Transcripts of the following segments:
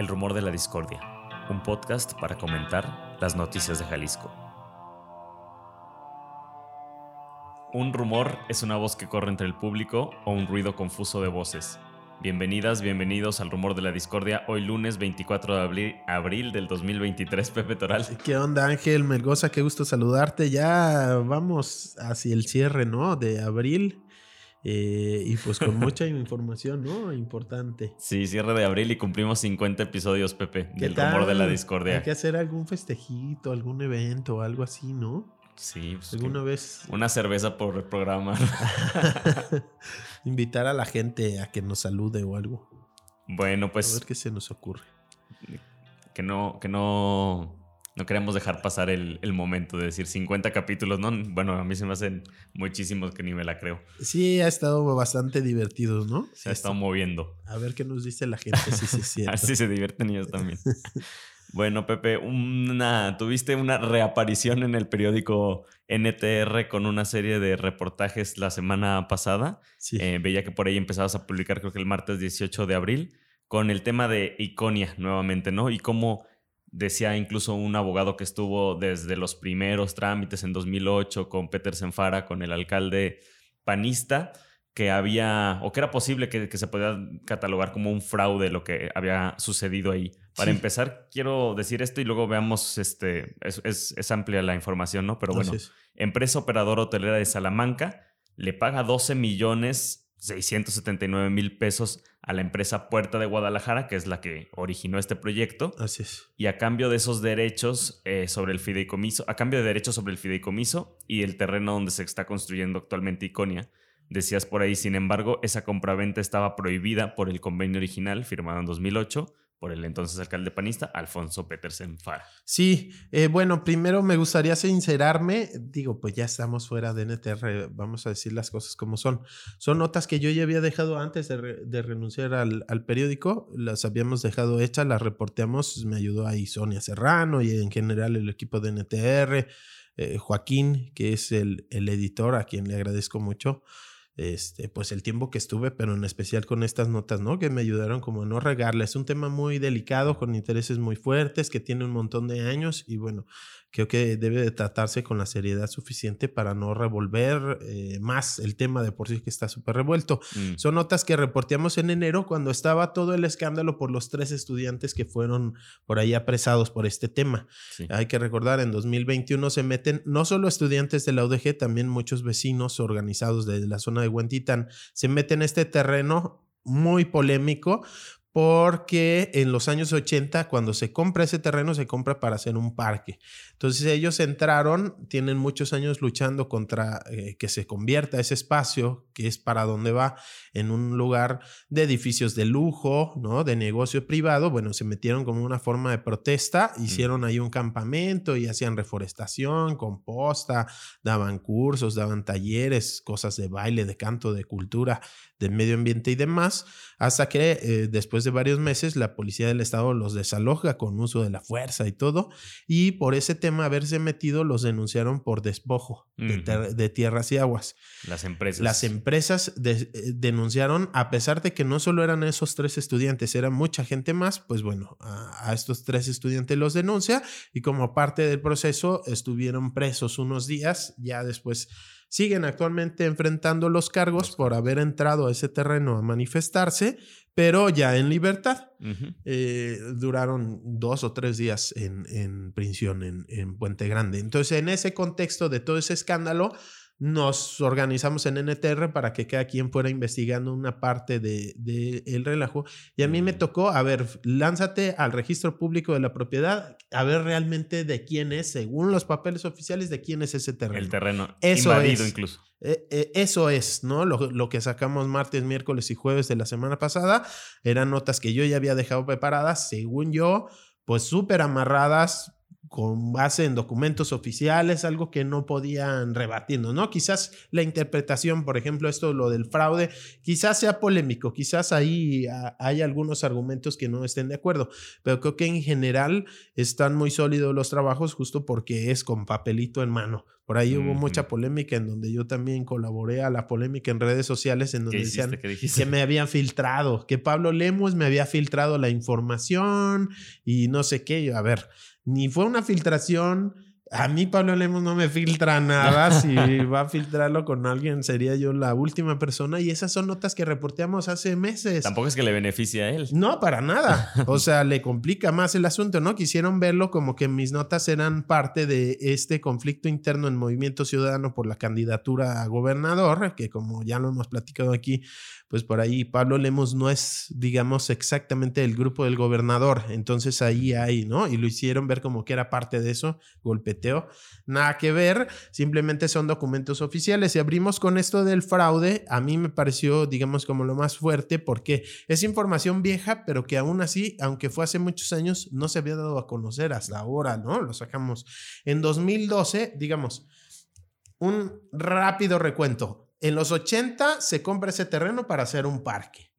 El rumor de la discordia, un podcast para comentar las noticias de Jalisco. Un rumor es una voz que corre entre el público o un ruido confuso de voces. Bienvenidas, bienvenidos al rumor de la discordia. Hoy lunes 24 de abril, del 2023, Pepe Toral. ¿Qué onda, Ángel Melgoza? Qué gusto saludarte. Ya vamos hacia el cierre, ¿no? De abril. Eh, y pues con mucha información, ¿no? Importante. Sí, cierre de abril y cumplimos 50 episodios, Pepe, del rumor de la discordia. Hay que hacer algún festejito, algún evento o algo así, ¿no? Sí, pues alguna vez. Una cerveza por programa. Invitar a la gente a que nos salude o algo. Bueno, pues. A ver qué se nos ocurre. Que no, que no no queremos dejar pasar el, momento de decir 50 capítulos, ¿no? Bueno, a mí se me hacen muchísimos que ni me la creo. Sí, ha estado bastante divertido, ¿no? Se ha estado moviendo. A ver qué nos dice la gente, si se siente. Así se divierten ellos también. bueno, Pepe, una, tuviste una reaparición en el periódico NTR con una serie de reportajes la semana pasada. Sí. Eh, veía que por ahí empezabas a publicar, creo que el martes 18 de abril, con el tema de Iconia nuevamente, ¿no? Y cómo Decía incluso un abogado que estuvo desde los primeros trámites en 2008 con Peter Senfara, con el alcalde panista, que había, o que era posible que, se podía catalogar como un fraude lo que había sucedido ahí. Para empezar, quiero decir esto y luego veamos, este, es, es, amplia la información, ¿no? Pero bueno, empresa operadora hotelera de Salamanca le paga 12 millones 679 mil pesos a la empresa Puerta de Guadalajara, que es la que originó este proyecto. Así es. Y a cambio de esos derechos eh, sobre el fideicomiso, a cambio de derechos sobre el fideicomiso y el terreno donde se está construyendo actualmente Iconia. Decías por ahí, sin embargo, esa compraventa estaba prohibida por el convenio original firmado en 2008 por el entonces alcalde panista, Alfonso Petersen Fara. Sí, eh, bueno, primero me gustaría sincerarme, digo, pues ya estamos fuera de NTR, vamos a decir las cosas como son. Son notas que yo ya había dejado antes de, renunciar al, periódico, las habíamos dejado hechas, las reporteamos, me ayudó ahí Sonia Serrano y en general el equipo de NTR, eh, Joaquín, que es el, el editor, a quien le agradezco mucho este, pues el tiempo que estuve, pero en especial con estas notas, ¿no? Que me ayudaron como a no regarla. Es un tema muy delicado, con intereses muy fuertes, que tiene un montón de años y bueno, creo que debe de tratarse con la seriedad suficiente para no revolver eh, más el tema de por sí que está súper revuelto. Mm. Son notas que reporteamos en enero cuando estaba todo el escándalo por los tres estudiantes que fueron por ahí apresados por este tema. Hay que recordar, en 2021 se meten no solo estudiantes de la UDG, también muchos vecinos organizados de la zona de Huentitán, se meten en este terreno muy polémico porque en los años 80, cuando se compra ese terreno, se compra para hacer un parque. Entonces ellos entraron, tienen muchos años luchando contra eh, que se convierta ese espacio, que es para donde va, en un lugar de edificios de lujo, ¿no? De negocio privado. Bueno, se metieron como una forma de protesta, mm. hicieron ahí un campamento y hacían reforestación, composta, daban cursos, daban talleres, cosas de baile, de canto, de cultura, de medio ambiente y demás, hasta que eh, después de varios meses la policía del estado los desaloja con uso de la fuerza y todo, y por ese tema haberse metido los denunciaron por despojo de, tierras y aguas. Las empresas. Las empresas eh, denunciaron, a pesar de que no solo eran esos tres estudiantes, era mucha gente más, pues bueno, a, a estos tres estudiantes los denuncia y como parte del proceso estuvieron presos unos días, ya después siguen actualmente enfrentando los cargos por haber entrado a ese terreno a manifestarse, pero ya en libertad. Eh, duraron dos o tres días en, en prisión en, en Puente Grande. Entonces, en ese contexto de todo ese escándalo, nos organizamos en NTR para que cada quien fuera investigando una parte del de, el relajo. Y a mí me mm. tocó, a ver, lánzate al registro público de la propiedad, a ver realmente de quién es, según los papeles oficiales, de quién es ese terreno. El terreno eso invadido incluso. Eh, eh, eso es, ¿no? Lo, lo, que sacamos martes, miércoles y jueves de la semana pasada eran notas que yo ya había dejado preparadas, según yo, pues súper amarradas con base en documentos oficiales, algo que no podían rebatirnos, ¿no? Quizás la interpretación, por ejemplo, esto, lo del fraude, quizás sea polémico, quizás ahí hay algunos argumentos que no estén de acuerdo, pero creo que en general están muy sólidos los trabajos justo porque es con papelito en mano. Por ahí hubo mucha polémica en donde yo también colaboré a la polémica en redes sociales en donde decían que me habían filtrado, que Pablo Lemos me había filtrado la información y no sé qué. A ver, ni fue una filtración. A mí Pablo Lemos no me filtra nada. si va a filtrarlo con alguien, sería yo la última persona. Y esas son notas que reporteamos hace meses. Tampoco es que le beneficie a él. No, para nada. O sea, le complica más el asunto, ¿no? Quisieron verlo como que mis notas eran parte de este conflicto interno en Movimiento Ciudadano por la candidatura a gobernador, que como ya lo hemos platicado aquí, pues por ahí Pablo Lemos no es, digamos, exactamente el grupo del gobernador. Entonces ahí hay, ¿no? Y lo hicieron ver como que era parte de eso, golpeteo. Nada que ver, simplemente son documentos oficiales. Y abrimos con esto del fraude, a mí me pareció, digamos, como lo más fuerte, porque es información vieja, pero que aún así, aunque fue hace muchos años, no se había dado a conocer hasta ahora, ¿no? Lo sacamos en 2012, digamos, un rápido recuento. En los 80 se compra ese terreno para hacer un parque.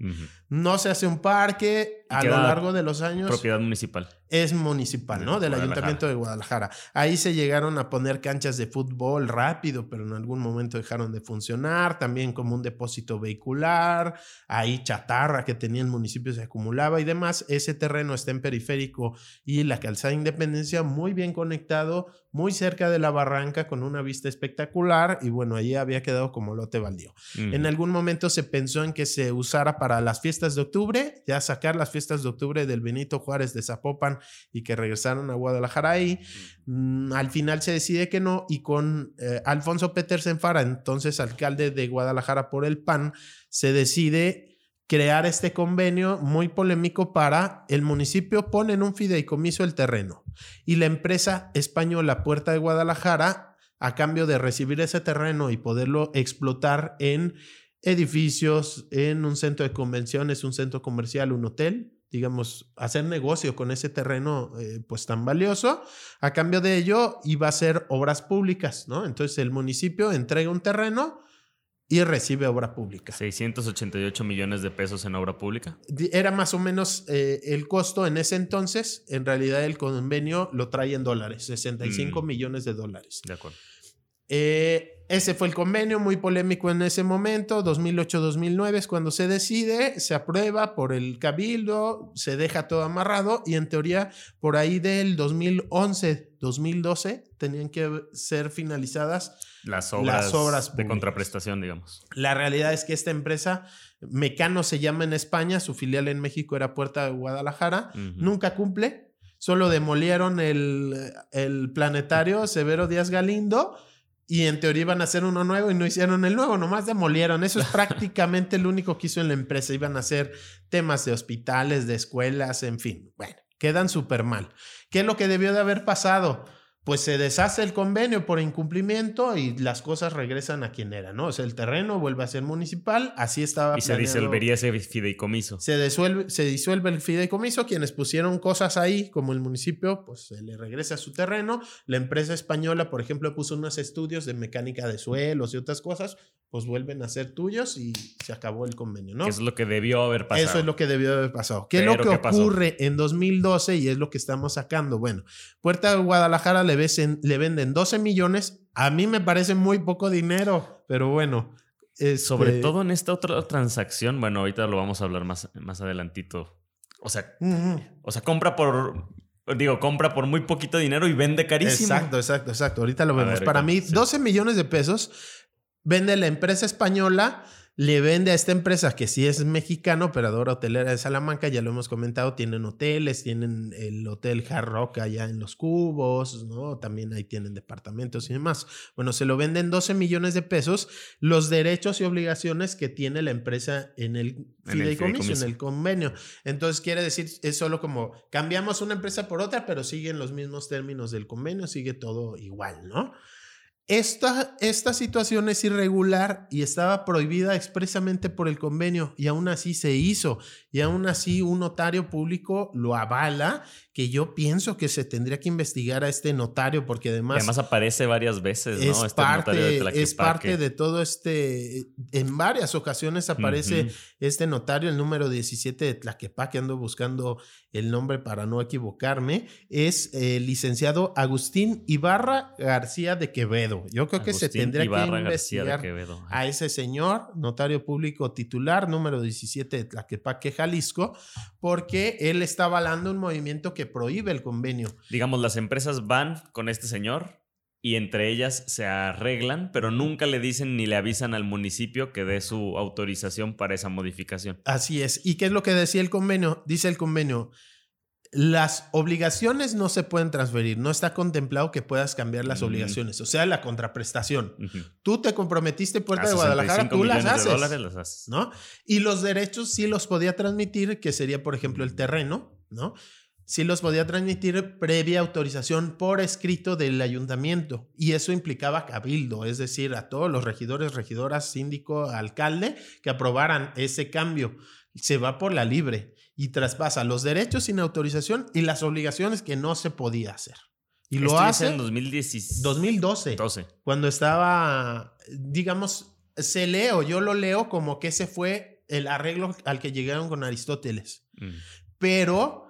No se hace un parque a lo largo de los años. Propiedad municipal. Es municipal, ¿no? Del Ayuntamiento de Guadalajara. Ahí se llegaron a poner canchas de fútbol rápido, pero en algún momento dejaron de funcionar. También como un depósito vehicular. Ahí chatarra que tenía el municipio se acumulaba y demás. Ese terreno está en periférico y la calzada Independencia muy bien conectado, muy cerca de la barranca con una vista espectacular. Y bueno, allí había quedado como lote baldío. En algún momento se pensó en que se usara para las fiestas de octubre, ya sacar las fiestas de octubre del Benito Juárez de Zapopan y que regresaron a Guadalajara ahí. Mm, al final se decide que no y con eh, Alfonso Petersen Fara, entonces alcalde de Guadalajara por el PAN, se decide crear este convenio muy polémico para el municipio pone en un fideicomiso el terreno y la empresa española Puerta de Guadalajara a cambio de recibir ese terreno y poderlo explotar en edificios, en un centro de convenciones, un centro comercial, un hotel, digamos, hacer negocio con ese terreno eh, pues tan valioso. A cambio de ello iba a ser obras públicas, ¿no? Entonces el municipio entrega un terreno y recibe obra pública. 688 millones de pesos en obra pública. Era más o menos eh, el costo en ese entonces. En realidad el convenio lo trae en dólares, 65 mm. millones de dólares. De acuerdo. Eh, ese fue el convenio, muy polémico en ese momento, 2008-2009 es cuando se decide, se aprueba por el cabildo, se deja todo amarrado y en teoría por ahí del 2011-2012 tenían que ser finalizadas las obras, obras de contraprestación, digamos. La realidad es que esta empresa, Mecano se llama en España, su filial en México era Puerta de Guadalajara, nunca cumple, solo demolieron el, el planetario Severo Díaz Galindo y en teoría iban a hacer uno nuevo y no hicieron el nuevo, nomás demolieron. Eso es prácticamente lo único que hizo en la empresa. Iban a hacer temas de hospitales, de escuelas, en fin. Bueno, quedan súper mal. ¿Qué es lo que debió de haber pasado? Pues se deshace el convenio por incumplimiento y las cosas regresan a quien era, ¿no? O sea, el terreno vuelve a ser municipal, así estaba. Y se disolvería ese fideicomiso. Se disuelve, se disuelve el fideicomiso, quienes pusieron cosas ahí, como el municipio, pues se le regresa a su terreno. La empresa española, por ejemplo, puso unos estudios de mecánica de suelos y otras cosas, pues vuelven a ser tuyos y se acabó el convenio, ¿no? Eso es lo que debió haber pasado. Eso es lo que debió haber pasado. ¿Qué es lo que ocurre en 2012 y es lo que estamos sacando? Bueno, Puerta de Guadalajara le, le venden 12 millones. A mí me parece muy poco dinero, pero bueno. Sobre este todo en esta otra transacción, bueno, ahorita lo vamos a hablar más, más adelantito. O sea, o sea, compra por Digo, compra por muy poquito dinero y vende carísimo. Exacto, exacto, exacto. Ahorita lo vemos. Para mí, 12 millones de pesos Vende la empresa española, le vende a esta empresa que sí es mexicana, operadora hotelera de Salamanca, ya lo hemos comentado, tienen hoteles, tienen el hotel Hard Rock allá en Los Cubos, ¿no? También ahí tienen departamentos y demás. Bueno, se lo venden 12 millones de pesos, los derechos y obligaciones que tiene la empresa en el fideicomiso, en el convenio. Entonces quiere decir, es solo como cambiamos una empresa por otra, pero siguen los mismos términos del convenio, sigue todo igual, ¿no? Esta, esta situación es irregular y estaba prohibida expresamente por el convenio y aún así se hizo y aún así un notario público lo avala que yo pienso que se tendría que investigar a este notario porque además... además aparece varias veces, ¿no? Es, este parte, de es parte de todo este... En varias ocasiones aparece este notario, el número 17 de Tlaquepaque, ando buscando el nombre para no equivocarme, es el licenciado Agustín Ibarra García de Quevedo. Yo creo que se tendría que investigar a ese señor, notario público titular, número 17 de Tlaquepaque, Jalisco, porque él está avalando un movimiento que prohíbe el convenio. Digamos, las empresas van con este señor y entre ellas se arreglan, pero nunca le dicen ni le avisan al municipio que dé su autorización para esa modificación. Así es. ¿Y qué es lo que decía el convenio? Dice el convenio, las obligaciones no se pueden transferir, no está contemplado que puedas cambiar las mm. obligaciones, o sea, la contraprestación. Tú te comprometiste Puerta de Guadalajara, tú las haces, ¿no? Y los derechos sí los podía transmitir, que sería, por ejemplo, el terreno, ¿no? sí los podía transmitir previa autorización por escrito del ayuntamiento y eso implicaba cabildo, es decir, a todos los regidores, regidoras, síndico, alcalde que aprobaran ese cambio. Se va por la libre y traspasa los derechos sin autorización y las obligaciones que no se podía hacer. Y lo hace en 2012. 2012. Cuando estaba, digamos, se leo, yo lo leo como que ese fue el arreglo al que llegaron con Aristóteles. Mm. Pero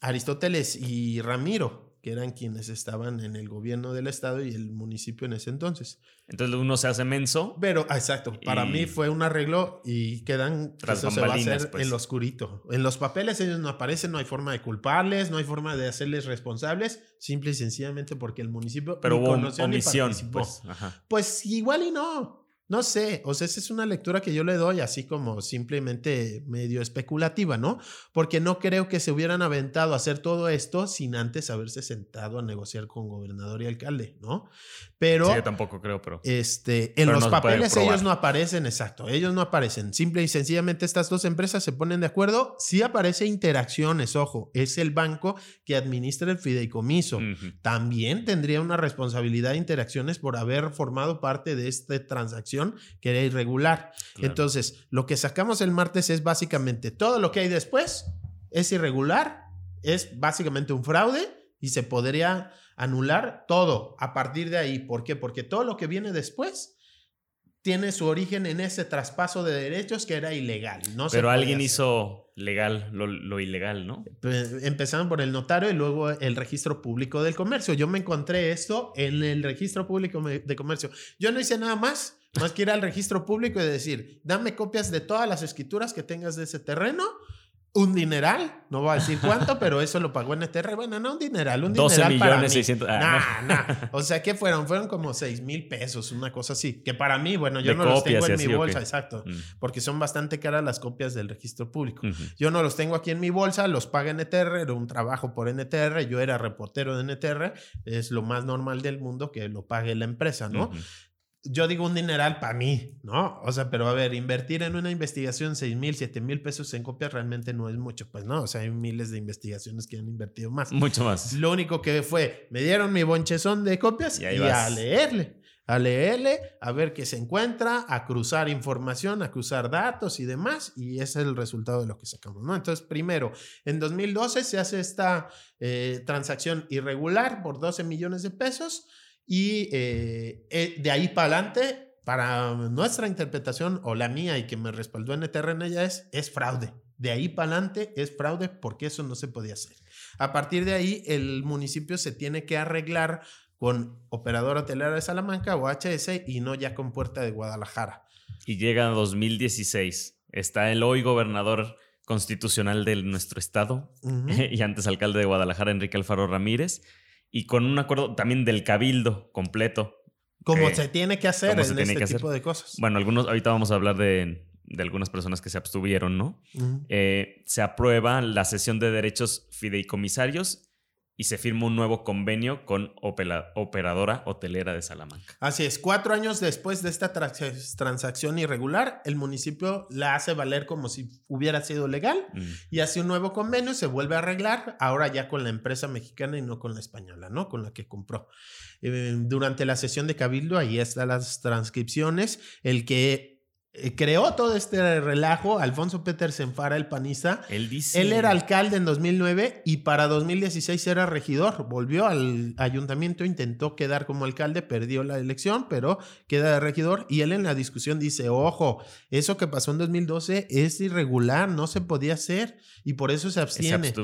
Aristóteles y Ramiro, que eran quienes estaban en el gobierno del estado y el municipio en ese entonces. Entonces uno se hace menso. Pero, exacto, para mí fue un arreglo y quedan, eso se va a hacer pues. en lo oscurito. En los papeles ellos no aparecen, no hay forma de culparles, no hay forma de hacerles responsables, simple y sencillamente porque el municipio... Pero hubo omisión, pues. Pues igual y no. No sé, o sea, esa es una lectura que yo le doy así como simplemente medio especulativa, ¿no? Porque no creo que se hubieran aventado a hacer todo esto sin antes haberse sentado a negociar con gobernador y alcalde, ¿no? Pero... Sí, yo tampoco creo, pero... Este, en los papeles ellos no aparecen, exacto, ellos no aparecen. Simple y sencillamente estas dos empresas se ponen de acuerdo. Sí aparece interacciones, ojo, es el banco que administra el fideicomiso. También tendría una responsabilidad de interacciones por haber formado parte de esta transacción que era irregular. Entonces, lo que sacamos el martes es básicamente todo lo que hay después es irregular, es básicamente un fraude y se podría anular todo a partir de ahí. ¿Por qué? Porque todo lo que viene después tiene su origen en ese traspaso de derechos que era ilegal. No Pero alguien hizo legal lo, ilegal, ¿no? Empezaron por el notario y luego el registro público del comercio. Yo me encontré esto en el registro público de comercio. Yo no hice nada más más que ir al registro público y decir, dame copias de todas las escrituras que tengas de ese terreno un dineral, no voy a decir cuánto, pero eso lo pagó NTR. Bueno, no un dineral, un 12 dineral millones para 600. Ah, O sea, ¿qué fueron? Fueron como 6 mil pesos, una cosa así. Que para mí, bueno, yo no los tengo en mi bolsa, exacto. Mm. Porque son bastante caras las copias del registro público. Yo no los tengo aquí en mi bolsa, los paga NTR, era un trabajo por NTR. Yo era reportero de NTR. Es lo más normal del mundo que lo pague la empresa, ¿no? Yo digo un dineral para mí, ¿no? O sea, pero a ver, invertir en una investigación 6 mil, 7 mil pesos en copias realmente no es mucho, pues no, o sea, hay miles de investigaciones que han invertido más. Mucho más. Lo único que fue, me dieron mi bonchezón de copias y, a leerle, a leerle, a ver qué se encuentra, a cruzar información, a cruzar datos y demás, y ese es el resultado de lo que sacamos, ¿no? Entonces, primero, en 2012 se hace esta eh, transacción irregular por 12 millones de pesos y eh, eh, de ahí para adelante, para nuestra interpretación o la mía y que me respaldó en en ella es, es fraude. De ahí para adelante es fraude porque eso no se podía hacer. A partir de ahí, el municipio se tiene que arreglar con Operador Hotelera de Salamanca o HS y no ya con Puerta de Guadalajara. Y llega 2016. Está el hoy gobernador constitucional de nuestro estado y antes alcalde de Guadalajara, Enrique Alfaro Ramírez y con un acuerdo también del cabildo completo. Como se tiene que hacer en este tipo de cosas. Bueno, algunos, ahorita vamos a hablar de, algunas personas que se abstuvieron, ¿no? Eh, se aprueba la cesión de derechos fideicomisarios y se firma un nuevo convenio con Operadora Hotelera de Salamanca. Así es, cuatro años después de esta transacción irregular, el municipio la hace valer como si hubiera sido legal mm. y hace un nuevo convenio, se vuelve a arreglar, ahora ya con la empresa mexicana y no con la española, ¿no? Con la que compró. Eh, durante la sesión de Cabildo, ahí están las transcripciones, el que eh, creó todo este relajo. Alfonso Petersen Fara, el panista. Él dice. Él era alcalde en 2009 y para 2016 era regidor. Volvió al ayuntamiento, intentó quedar como alcalde, perdió la elección, pero queda de regidor. Y él en la discusión dice: Ojo, eso que pasó en 2012 es irregular, no se podía hacer y por eso se abstiene.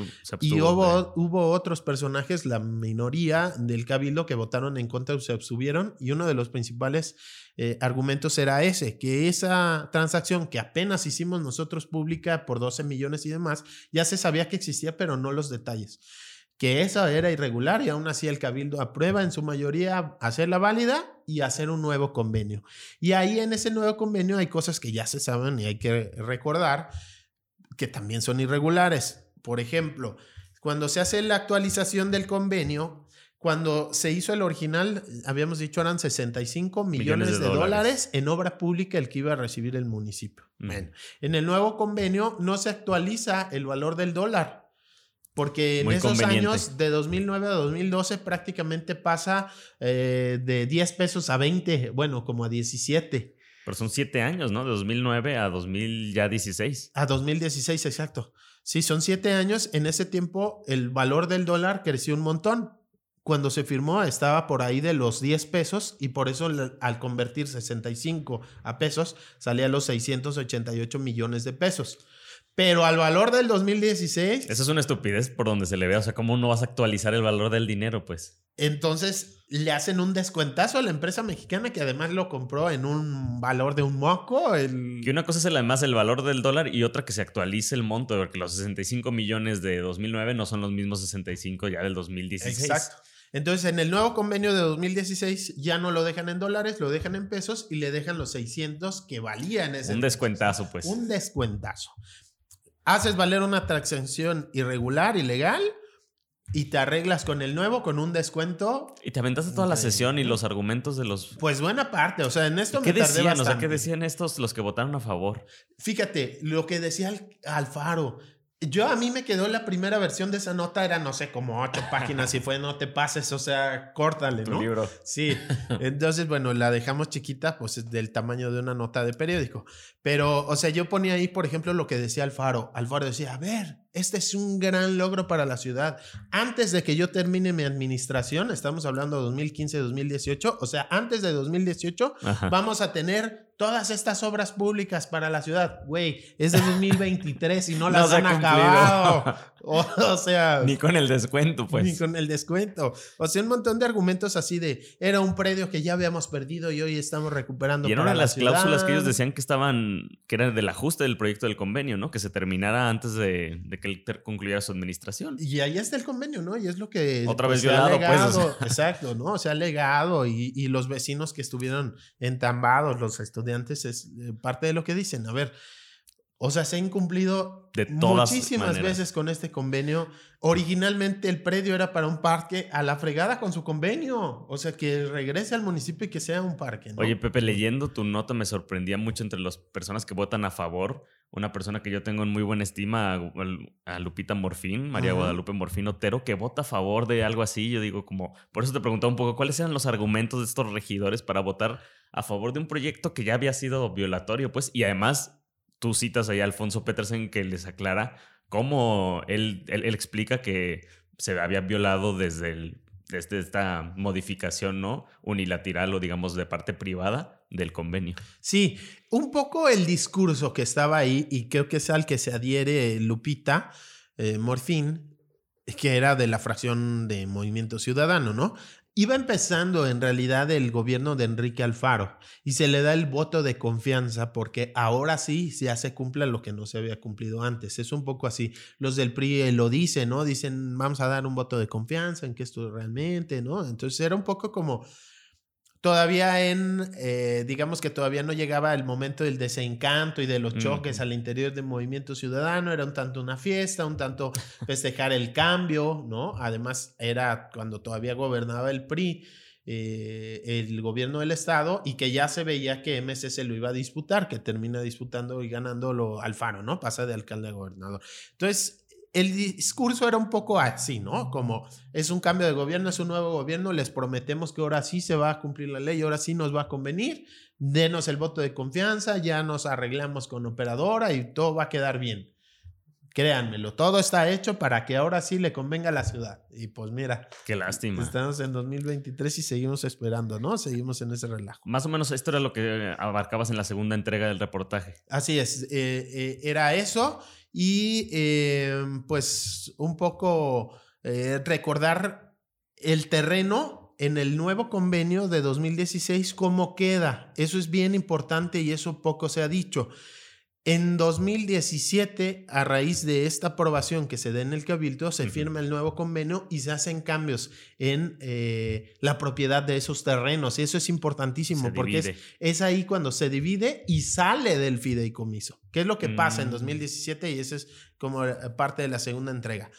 y hubo, hubo otros personajes, la minoría del cabildo, que votaron en contra o se abstuvieron. Y uno de los principales eh, argumentos era ese, que esa transacción que apenas hicimos nosotros pública por 12 millones y demás, ya se sabía que existía, pero no los detalles. Que esa era irregular y aún así el cabildo aprueba en su mayoría hacerla válida y hacer un nuevo convenio. Y ahí en ese nuevo convenio hay cosas que ya se saben y hay que recordar que también son irregulares. Por ejemplo, cuando se hace la actualización del convenio, cuando se hizo el original, habíamos dicho eran 65 millones, de, dólares. en obra pública el que iba a recibir el municipio. en el nuevo convenio no se actualiza el valor del dólar. Porque en esos años, de 2009 a 2012, prácticamente pasa eh, de 10 pesos a 20, bueno, como a 17. Pero son 7 años, ¿no? De 2009 a 2016. A 2016, exacto. Sí, son 7 años. En ese tiempo, el valor del dólar creció un montón cuando se firmó estaba por ahí de los 10 pesos y por eso al convertir 65 a pesos salía a los 688 millones de pesos. Pero al valor del 2016... Eso es una estupidez por donde se le ve. O sea, ¿cómo no vas a actualizar el valor del dinero, pues? Entonces le hacen un descuentazo a la empresa mexicana que además lo compró en un valor de un moco. El... Que una cosa es el, además el valor del dólar y otra que se actualice el monto, porque los 65 millones de 2009 no son los mismos 65 ya del 2016. Exacto. Entonces, en el nuevo convenio de 2016 ya no lo dejan en dólares, lo dejan en pesos y le dejan los 600 que valían ese. Un descuentazo, pues. Un descuentazo. Haces valer una transacción irregular, ilegal, y te arreglas con el nuevo con un descuento. Y te aventaste toda la sesión y los argumentos de los. Pues buena parte. O sea, en esto ¿Qué decían? O sea, ¿qué decían estos los que votaron a favor? Fíjate, lo que decía Alfaro. Yo a mí me quedó la primera versión de esa nota, era no sé, como ocho páginas y fue no te pases, o sea, córtale, ¿no? libro. Sí. Entonces, bueno, la dejamos chiquita, pues es del tamaño de una nota de periódico. Pero, o sea, yo ponía ahí, por ejemplo, lo que decía Alfaro. Alfaro decía, a ver, este es un gran logro para la ciudad. Antes de que yo termine mi administración, estamos hablando de 2015-2018, o sea, antes de 2018, vamos a tener todas estas obras públicas para la ciudad, güey, es de 2023 y no las han acabado. O, sea. Ni con el descuento, pues. Ni con el descuento. O sea, un montón de argumentos así de era un predio que ya habíamos perdido y hoy estamos recuperando. Y era una de las cláusulas que ellos decían que estaban, que era del ajuste del proyecto del convenio, ¿no? Que se terminara antes de, que él concluyera su administración. Y ahí está el convenio, ¿no? Y es lo que. Otra vez violado, pues. Exacto, ¿no? O sea, legado y, y los vecinos que estuvieron entambados, los estudiantes antes es eh, parte de lo que dicen. A ver, o sea, se ha incumplido de muchísimas veces con este convenio. Originalmente el predio era para un parque a la fregada con su convenio. O sea, que regrese al municipio y que sea un parque. Oye, Pepe, leyendo tu nota me sorprendía mucho entre las personas que votan a favor. Una persona que yo tengo en muy buena estima, a, Lupita Morfín, María Guadalupe Morfín Otero, que vota a favor de algo así. Yo digo, como, por eso te preguntaba un poco, ¿cuáles eran los argumentos de estos regidores para votar a favor de un proyecto que ya había sido violatorio? Pues, y además tú citas ahí a Alfonso Petersen que les aclara cómo él, él, explica que se había violado desde, el, desde esta modificación ¿no? unilateral o digamos de parte privada del convenio. Sí, un poco el discurso que estaba ahí y creo que es al que se adhiere Lupita eh, Morfín, que era de la fracción de Movimiento Ciudadano, ¿no? Iba empezando en realidad el gobierno de Enrique Alfaro y se le da el voto de confianza porque ahora sí ya se cumple lo que no se había cumplido antes. Es un poco así. Los del PRI lo dicen, ¿no? Dicen, vamos a dar un voto de confianza en que esto realmente, ¿no? Entonces era un poco como todavía en, eh, digamos que todavía no llegaba el momento del desencanto y de los choques al interior del movimiento ciudadano, era un tanto una fiesta, un tanto festejar el cambio, ¿no? Además era cuando todavía gobernaba el PRI. Eh, el gobierno del estado y que ya se veía que MC se lo iba a disputar, que termina disputando y ganándolo Alfaro, ¿no? Pasa de alcalde a gobernador. Entonces, el discurso era un poco así, ¿no? Como es un cambio de gobierno, es un nuevo gobierno, les prometemos que ahora sí se va a cumplir la ley, ahora sí nos va a convenir, denos el voto de confianza, ya nos arreglamos con operadora y todo va a quedar bien. Créanmelo, todo está hecho para que ahora sí le convenga a la ciudad. Y pues mira. Qué lástima. Estamos en 2023 y seguimos esperando, ¿no? Seguimos en ese relajo. Más o menos esto era lo que abarcabas en la segunda entrega del reportaje. Así es, eh, eh, era eso y em, pues un poco eh, recordar el terreno en el nuevo convenio de 2016, cómo queda. Eso es bien importante y eso poco se ha dicho. En 2017, a raíz de esta aprobación que se da en el Cabildo, se firma el nuevo convenio y se hacen cambios en eh, la propiedad de esos terrenos. Y eso es importantísimo porque es, ahí cuando se divide y sale del fideicomiso. ¿Qué es lo que pasa en 2017? Mm. Y eso es como eh, parte de la segunda entrega.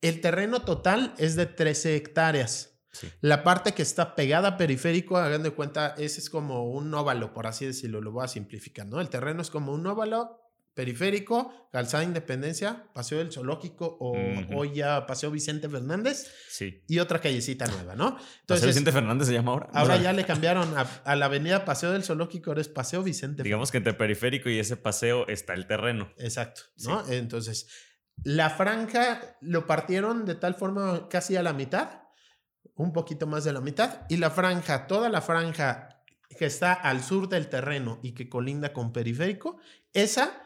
El terreno total es de 13 hectáreas. La parte que está pegada a periférico, hagan de cuenta, ese es como un óvalo, por así decirlo, lo voy a simplificar, ¿no? El terreno es como un óvalo periférico, Calzada Independencia, Paseo del Zoológico o hoy ya Paseo Vicente Fernández. Sí. Y otra callecita nueva, ¿no? Entonces, ¿Paseo Vicente Fernández se llama ahora? Ahora ya le cambiaron a, la avenida Paseo del Zoológico, ahora es Paseo Vicente Digamos que entre periférico y ese paseo está el terreno. Exacto, ¿no? Entonces, la franja lo partieron de tal forma casi a la mitad un poquito más de la mitad, y la franja, toda la franja que está al sur del terreno y que colinda con periférico, esa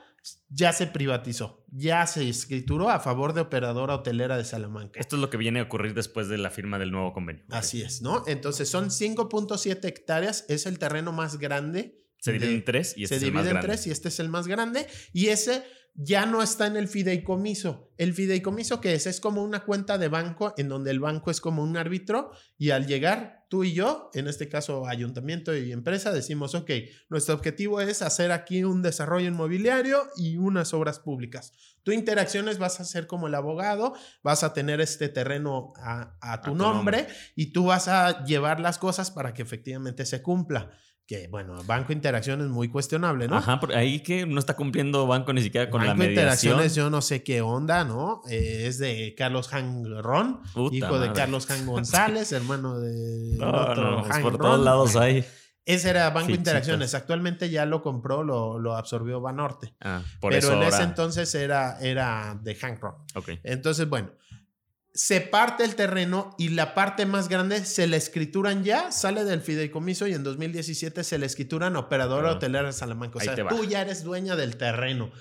ya se privatizó, ya se escrituró a favor de operadora hotelera de Salamanca. Esto es lo que viene a ocurrir después de la firma del nuevo convenio. Así es, ¿no? Entonces son 5.7 hectáreas, es el terreno más grande. Se divide en tres y este se es el más divide en tres y este es el más grande. Y ese ya no está en el fideicomiso. El fideicomiso que es es como una cuenta de banco en donde el banco es como un árbitro y al llegar tú y yo, en este caso ayuntamiento y empresa, decimos, ok, nuestro objetivo es hacer aquí un desarrollo inmobiliario y unas obras públicas. Tu interacciones vas a ser como el abogado, vas a tener este terreno a, tu, nombre y tú vas a llevar las cosas para que efectivamente se cumpla que bueno, Banco Interacción es muy cuestionable, ¿no? Ajá, porque ahí que no está cumpliendo Banco ni siquiera con la mediación. Interacciones yo no sé qué onda, ¿no? Eh, es de Carlos Han Ron, hijo de Carlos Han González, hermano de otro no, por todos lados hay. Ese era Banco Interacciones. Actualmente ya lo compró, lo, lo absorbió Banorte. Ah, por Pero en ese entonces era, era de Hank Ron. Ok. Entonces, bueno, se parte el terreno y la parte más grande se la escrituran ya, sale del fideicomiso y en 2017 se la escrituran operadora hotelera de Salamanca. O sea, tú ya eres dueña del terreno.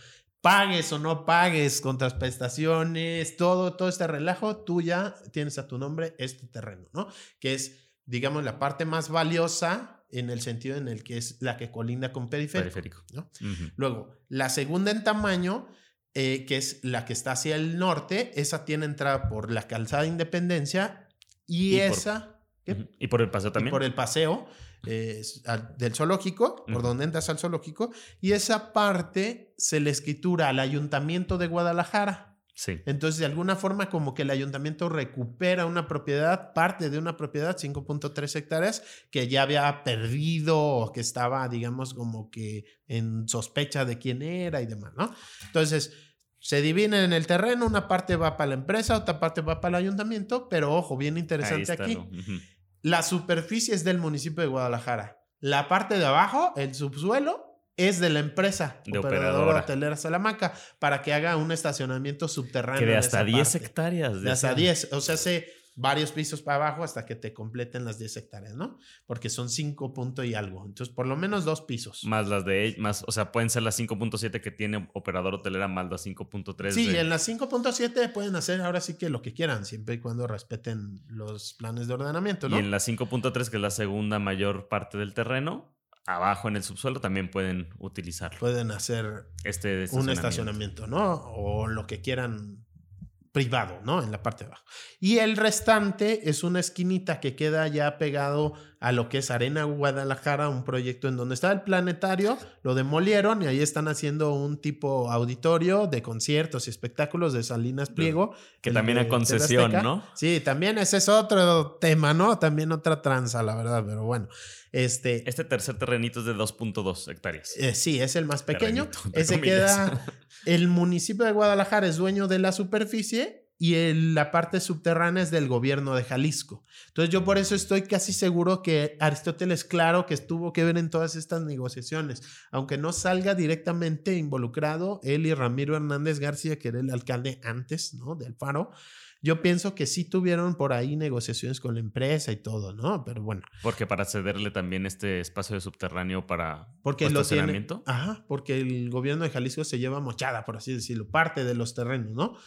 Pagues o no pagues, contraprestaciones, todo, todo este relajo, tú ya tienes a tu nombre este terreno, ¿no? Que es, digamos, la parte más valiosa en el sentido en el que es la que colinda con periférico. ¿no? Luego, la segunda en tamaño eh, que es la que está hacia el norte, esa tiene entrada por la calzada Independencia y, esa... Y por el paseo también. por el paseo eh, del zoológico, por donde entras al zoológico, y esa parte se le escritura al ayuntamiento de Guadalajara. Sí. Entonces, de alguna forma, como que el ayuntamiento recupera una propiedad, parte de una propiedad, 5.3 hectáreas, que ya había perdido o que estaba, digamos, como que en sospecha de quién era y demás, ¿no? Entonces, se dividen en el terreno, una parte va para la empresa, otra parte va para el ayuntamiento, pero ojo, bien interesante aquí. La superficie es del municipio de Guadalajara. La parte de abajo, el subsuelo, es de la empresa de operadora, hotelera Salamanca para que haga un estacionamiento subterráneo. Que de hasta 10 hectáreas. De, hasta 10. O sea, hace varios pisos para abajo hasta que te completen las 10 hectáreas, ¿no? Porque son 5 puntos y algo. Entonces, por lo menos dos pisos. Más las de más, o sea, pueden ser las 5.7 que tiene operador hotelera más las 5.3. Sí, en las 5.7 pueden hacer ahora sí que lo que quieran, siempre y cuando respeten los planes de ordenamiento, ¿no? Y en la 5.3, que es la segunda mayor parte del terreno, abajo en el subsuelo también pueden utilizar. Pueden hacer este un estacionamiento, ¿no? O lo que quieran privado, ¿no? En la parte de abajo. Y el restante es una esquinita que queda ya pegado a lo que es Arena Guadalajara, un proyecto en donde está el planetario, lo demolieron y ahí están haciendo un tipo auditorio de conciertos y espectáculos de Salinas Pliego. Que también a concesión, ¿no? Sí, también ese es otro tema, ¿no? También otra tranza, la verdad, pero bueno. Este, este tercer terrenito es de 2.2 hectáreas. Eh, sí, es el más pequeño. Ese queda. El municipio de Guadalajara es dueño de la superficie y la parte subterránea es del gobierno de Jalisco. Entonces yo por eso estoy casi seguro que Aristóteles, claro, que estuvo que ver en todas estas negociaciones, aunque no salga directamente involucrado él y Ramiro Hernández García, que era el alcalde antes, ¿no? Del Faro. Yo pienso que sí tuvieron por ahí negociaciones con la empresa y todo, ¿no? Pero bueno. Porque para cederle también este espacio de subterráneo para porque lo tiene, Ajá, porque el gobierno de Jalisco se lleva mochada, por así decirlo, parte de los terrenos, ¿no?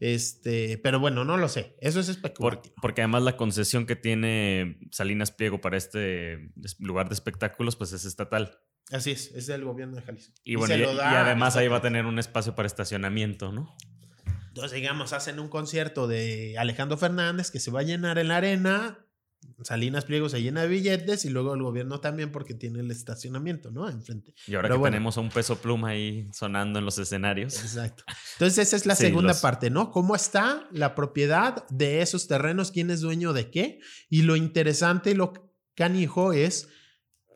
Este, pero bueno, no lo sé. Eso es especulativo. Porque, además la concesión que tiene Salinas Pliego para este lugar de espectáculos, pues es estatal. Así es, es del gobierno de Jalisco. Y, bueno, y, además ahí va a tener un espacio para estacionamiento, ¿no? Entonces, digamos, hacen un concierto de Alejandro Fernández que se va a llenar en la arena, Salinas Pliego se llena de billetes y luego el gobierno también porque tiene el estacionamiento, ¿no? Enfrente. Y ahora que tenemos a un peso pluma ahí sonando en los escenarios. Exacto. Entonces esa es la segunda parte, ¿no? ¿Cómo está la propiedad de esos terrenos? ¿Quién es dueño de qué? Y lo interesante y lo canijo es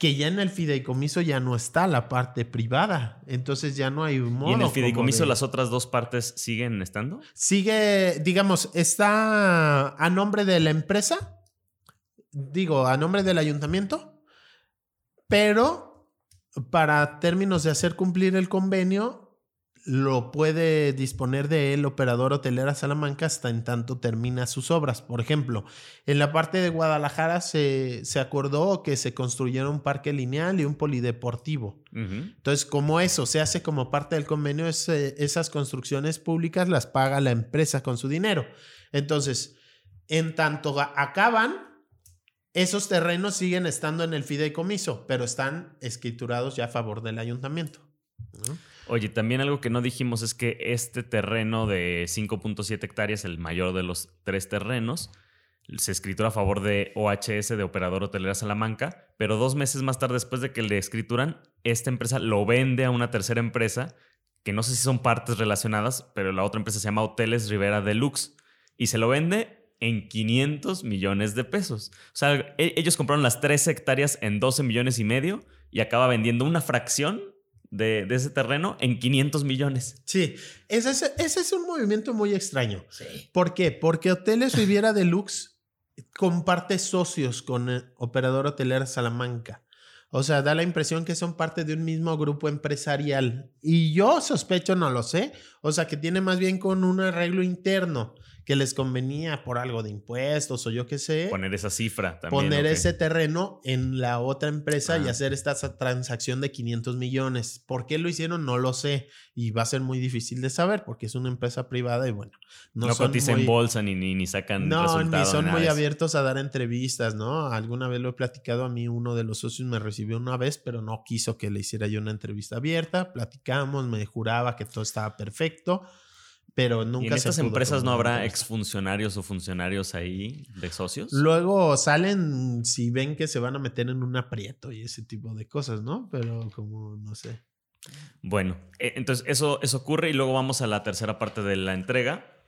que ya en el fideicomiso ya no está la parte privada. Entonces ya no hay un modo. ¿Y en el fideicomiso las otras dos partes siguen estando? Sigue, digamos, está a nombre de la empresa digo, a nombre del ayuntamiento, pero para términos de hacer cumplir el convenio, lo puede disponer de él operador hotelera Salamanca hasta en tanto termina sus obras. Por ejemplo, en la parte de Guadalajara se, se acordó que se construyera un parque lineal y un polideportivo. Entonces, como eso se hace como parte del convenio, esas construcciones públicas las paga la empresa con su dinero. Entonces, en tanto acaban, esos terrenos siguen estando en el fideicomiso, pero están escriturados ya a favor del ayuntamiento. Oye, también algo que no dijimos es que este terreno de 5.7 hectáreas, el mayor de los tres terrenos, se escritura a favor de OHS, de Operador Hotelera Salamanca, pero dos meses más tarde, después de que le escrituran, esta empresa lo vende a una tercera empresa, que no sé si son partes relacionadas, pero la otra empresa se llama Hoteles Rivera Deluxe, y se lo vende en 500 millones de pesos. O sea, e, ellos compraron las 3 hectáreas en 12 millones y medio y acaba vendiendo una fracción de, ese terreno en 500 millones. Sí, ese es, ese es un movimiento muy extraño. ¿Por qué? Porque Hoteles Riviera Deluxe comparte socios con el Operador Hotelera Salamanca. O sea, da la impresión que son parte de un mismo grupo empresarial. Y yo sospecho, no lo sé. O sea, que tiene más bien con un arreglo interno que les convenía por algo de impuestos o yo qué sé. Poner esa cifra también. Poner ese terreno en la otra empresa y hacer esta transacción de 500 millones. ¿Por qué lo hicieron? No lo sé. Y va a ser muy difícil de saber porque es una empresa privada y bueno. No, no cotizan en bolsa ni, ni, sacan No, ni son muy abiertos a dar entrevistas, ¿no? Alguna vez lo he platicado a mí, uno de los socios me recibió una vez, pero no quiso que le hiciera yo una entrevista abierta. Platicamos, me juraba que todo estaba perfecto pero nunca ¿Y en estas empresas no habrá exfuncionarios o funcionarios ahí de socios? Luego salen si ven que se van a meter en un aprieto y ese tipo de cosas, ¿no? Pero como no sé. Bueno, e, entonces eso, eso ocurre y luego vamos a la tercera parte de la entrega,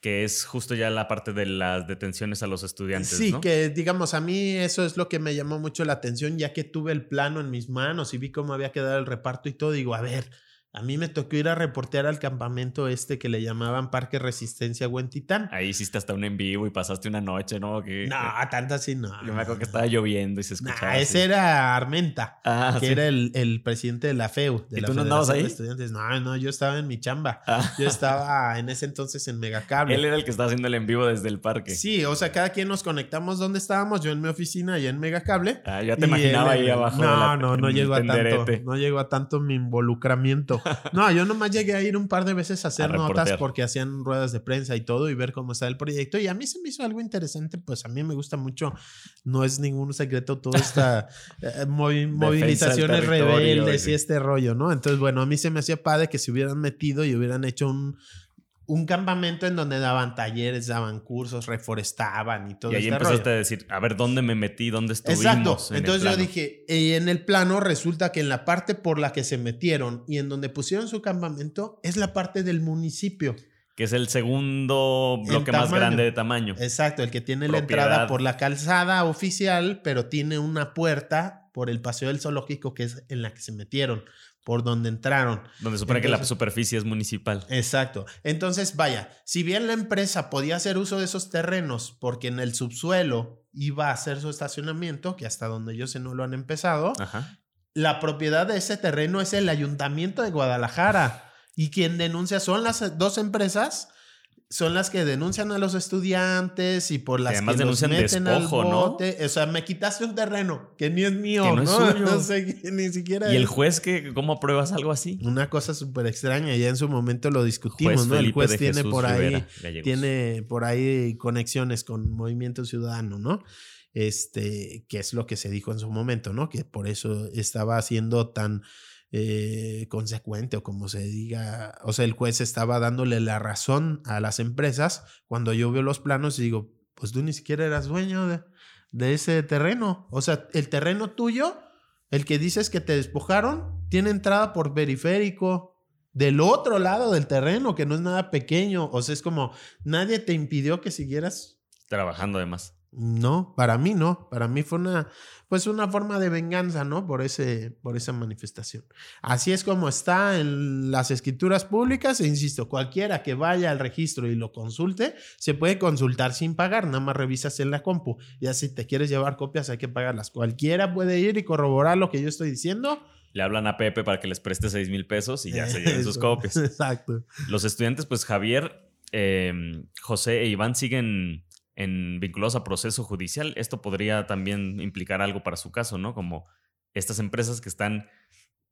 que es justo ya la parte de las detenciones a los estudiantes. Sí, que digamos, a mí eso es lo que me llamó mucho la atención, ya que tuve el plano en mis manos y vi cómo había quedado el reparto y todo, digo, a ver, a mí me tocó ir a reportear al campamento este que le llamaban Parque Resistencia Huentitán. Ahí hiciste hasta un en vivo y pasaste una noche, ¿no? No, tanto así no. Yo me acuerdo que estaba lloviendo y se escuchaba. ese era Armenta, ah, que era el, presidente de la FEU. De ¿Y tú no andabas ahí? Estudiantes. No, no, yo estaba en mi chamba. Ah. Yo estaba en ese entonces en Megacable. Él era el que estaba haciendo el en vivo desde el parque. Sí, o sea, cada quien nos conectamos donde estábamos, yo en mi oficina y en Megacable. Ah, ya te imaginaba ahí abajo. No, no, no llegó a tanto. No llegó a tanto mi involucramiento. No, yo no nomás llegué a ir un par de veces a hacer notas porque hacían ruedas de prensa y todo y ver cómo está el proyecto. Y a mí se me hizo algo interesante, pues a mí me gusta mucho, no es ningún secreto toda esta eh, movilizaciones rebeldes y este rollo, ¿no? Entonces, bueno, a mí se me hacía padre que se hubieran metido y hubieran hecho un un campamento en donde daban talleres, daban cursos, reforestaban y todo Y ahí este empezaste rollo. a decir, a ver, ¿dónde me metí? ¿Dónde estuvimos? Exacto. en Entonces yo dije, y en el plano resulta que en la parte por la que se metieron y en donde pusieron su campamento es la parte del municipio. Que es el segundo bloque más grande de tamaño. Exacto, el que tiene la entrada por la calzada oficial, pero tiene una puerta por el paseo del zoológico que es en la que se metieron, por donde entraron. Donde supone que la superficie es municipal. Exacto. Entonces, vaya, si bien la empresa podía hacer uso de esos terrenos porque en el subsuelo iba a hacer su estacionamiento, que hasta donde yo sé no lo han empezado, Ajá. la propiedad de ese terreno es el ayuntamiento de Guadalajara. Y quien denuncia son las dos empresas, son las que denuncian a los estudiantes y por las además que los denuncian meten despojo, al ¿no? bote. O sea, me quitaste un terreno que ni es mío, Que ¿no? no es suyo. No sé, ni siquiera ¿Y el juez que cómo apruebas algo así? Una cosa súper extraña, ya en su momento lo discutimos, Juez ¿no? el juez tiene Jesús por ahí, Rivera tiene por ahí conexiones con Movimiento Ciudadano, ¿no? Este, que es lo que se dijo en su momento, ¿no? Que por eso estaba siendo tan eh, consecuente o como se diga, o sea, el juez estaba dándole la razón a las empresas cuando yo veo los planos y digo, pues tú ni siquiera eras dueño de, de ese terreno, o sea, el terreno tuyo, el que dices que te despojaron, tiene entrada por periférico. Del otro lado del terreno, que no es nada pequeño. O sea, es como nadie te impidió que siguieras Trabajando además. No, para mí no. Para mí fue una, pues una forma de venganza, ¿no? Por ese, por esa manifestación. Así es como está en las escrituras públicas. E insisto, cualquiera que vaya al registro y lo consulte, se puede consultar sin pagar. Nada más revisas en la compu. Ya si te quieres llevar copias, hay que pagarlas. Cualquiera puede ir y corroborar lo que yo estoy diciendo. Le hablan a Pepe para que les preste 6 mil pesos y ya se lleven sus copias. Exacto. Los estudiantes, pues Javier, eh, José e Iván siguen en, vinculados a proceso judicial. Esto podría también implicar algo para su caso, ¿no? Como estas empresas que están,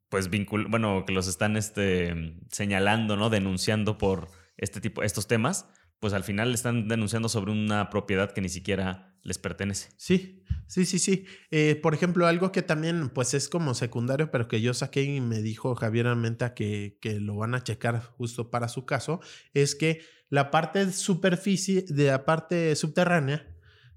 pues, vincul bueno, que los están este, señalando, ¿no? Denunciando por este tipo, estos temas, pues al final están denunciando sobre una propiedad que ni siquiera les pertenece. Sí, sí, sí, sí. Eh, por ejemplo, algo que también pues es como secundario, pero que yo saqué y me dijo Javier Almenta que, que lo van a checar justo para su caso, es que la parte superficie, de la parte subterránea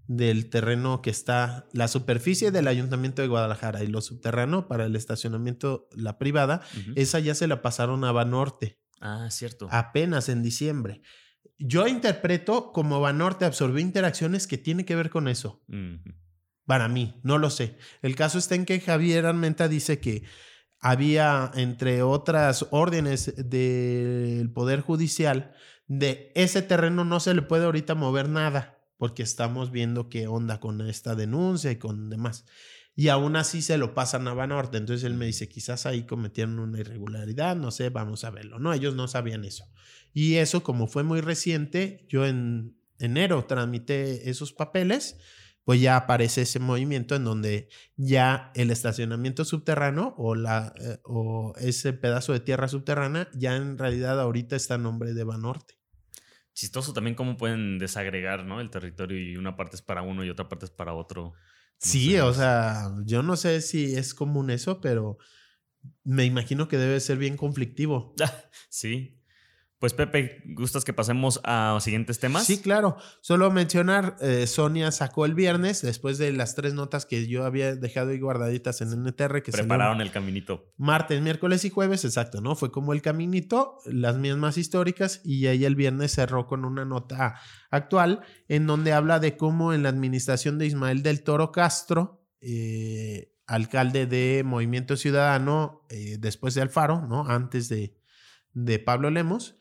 del terreno que está, la superficie del Ayuntamiento de Guadalajara y lo subterráneo para el estacionamiento, la privada, esa ya se la pasaron a Banorte Ah, cierto. apenas en diciembre. Yo interpreto como Banorte absorbió interacciones que tiene que ver con eso. Para mí, no lo sé. El caso está en que Javier Armenta dice que había, entre otras órdenes del Poder Judicial, de ese terreno no se le puede ahorita mover nada, porque estamos viendo qué onda con esta denuncia y con demás. Y aún así se lo pasan a Banorte. Entonces él me dice, quizás ahí cometieron una irregularidad, no sé, vamos a verlo. No, ellos no sabían eso. Y eso, como fue muy reciente, yo en enero tramité esos papeles pues ya aparece ese movimiento en donde ya el estacionamiento subterráneo o, la, eh, o ese pedazo de tierra subterránea ya en realidad ahorita está a nombre de Banorte. Chistoso también cómo pueden desagregar, ¿no? El territorio y una parte es para uno y otra parte es para otro. No Sí, sé, o sea, yo no sé si es común eso, pero me imagino que debe ser bien conflictivo. Sí. Pues Pepe, ¿gustas que pasemos a siguientes temas? Sí, claro. Solo mencionar, eh, Sonia sacó el viernes, después de las tres notas que yo había dejado ahí guardaditas en NTR, que Prepararon el caminito. martes, miércoles y jueves, exacto, ¿no? Fue como el caminito, las mismas históricas, y ahí el viernes cerró con una nota actual en donde habla de cómo en la administración de Ismael del Toro Castro, eh, alcalde de Movimiento Ciudadano, eh, después de Alfaro, ¿no? Antes de, de Pablo Lemos,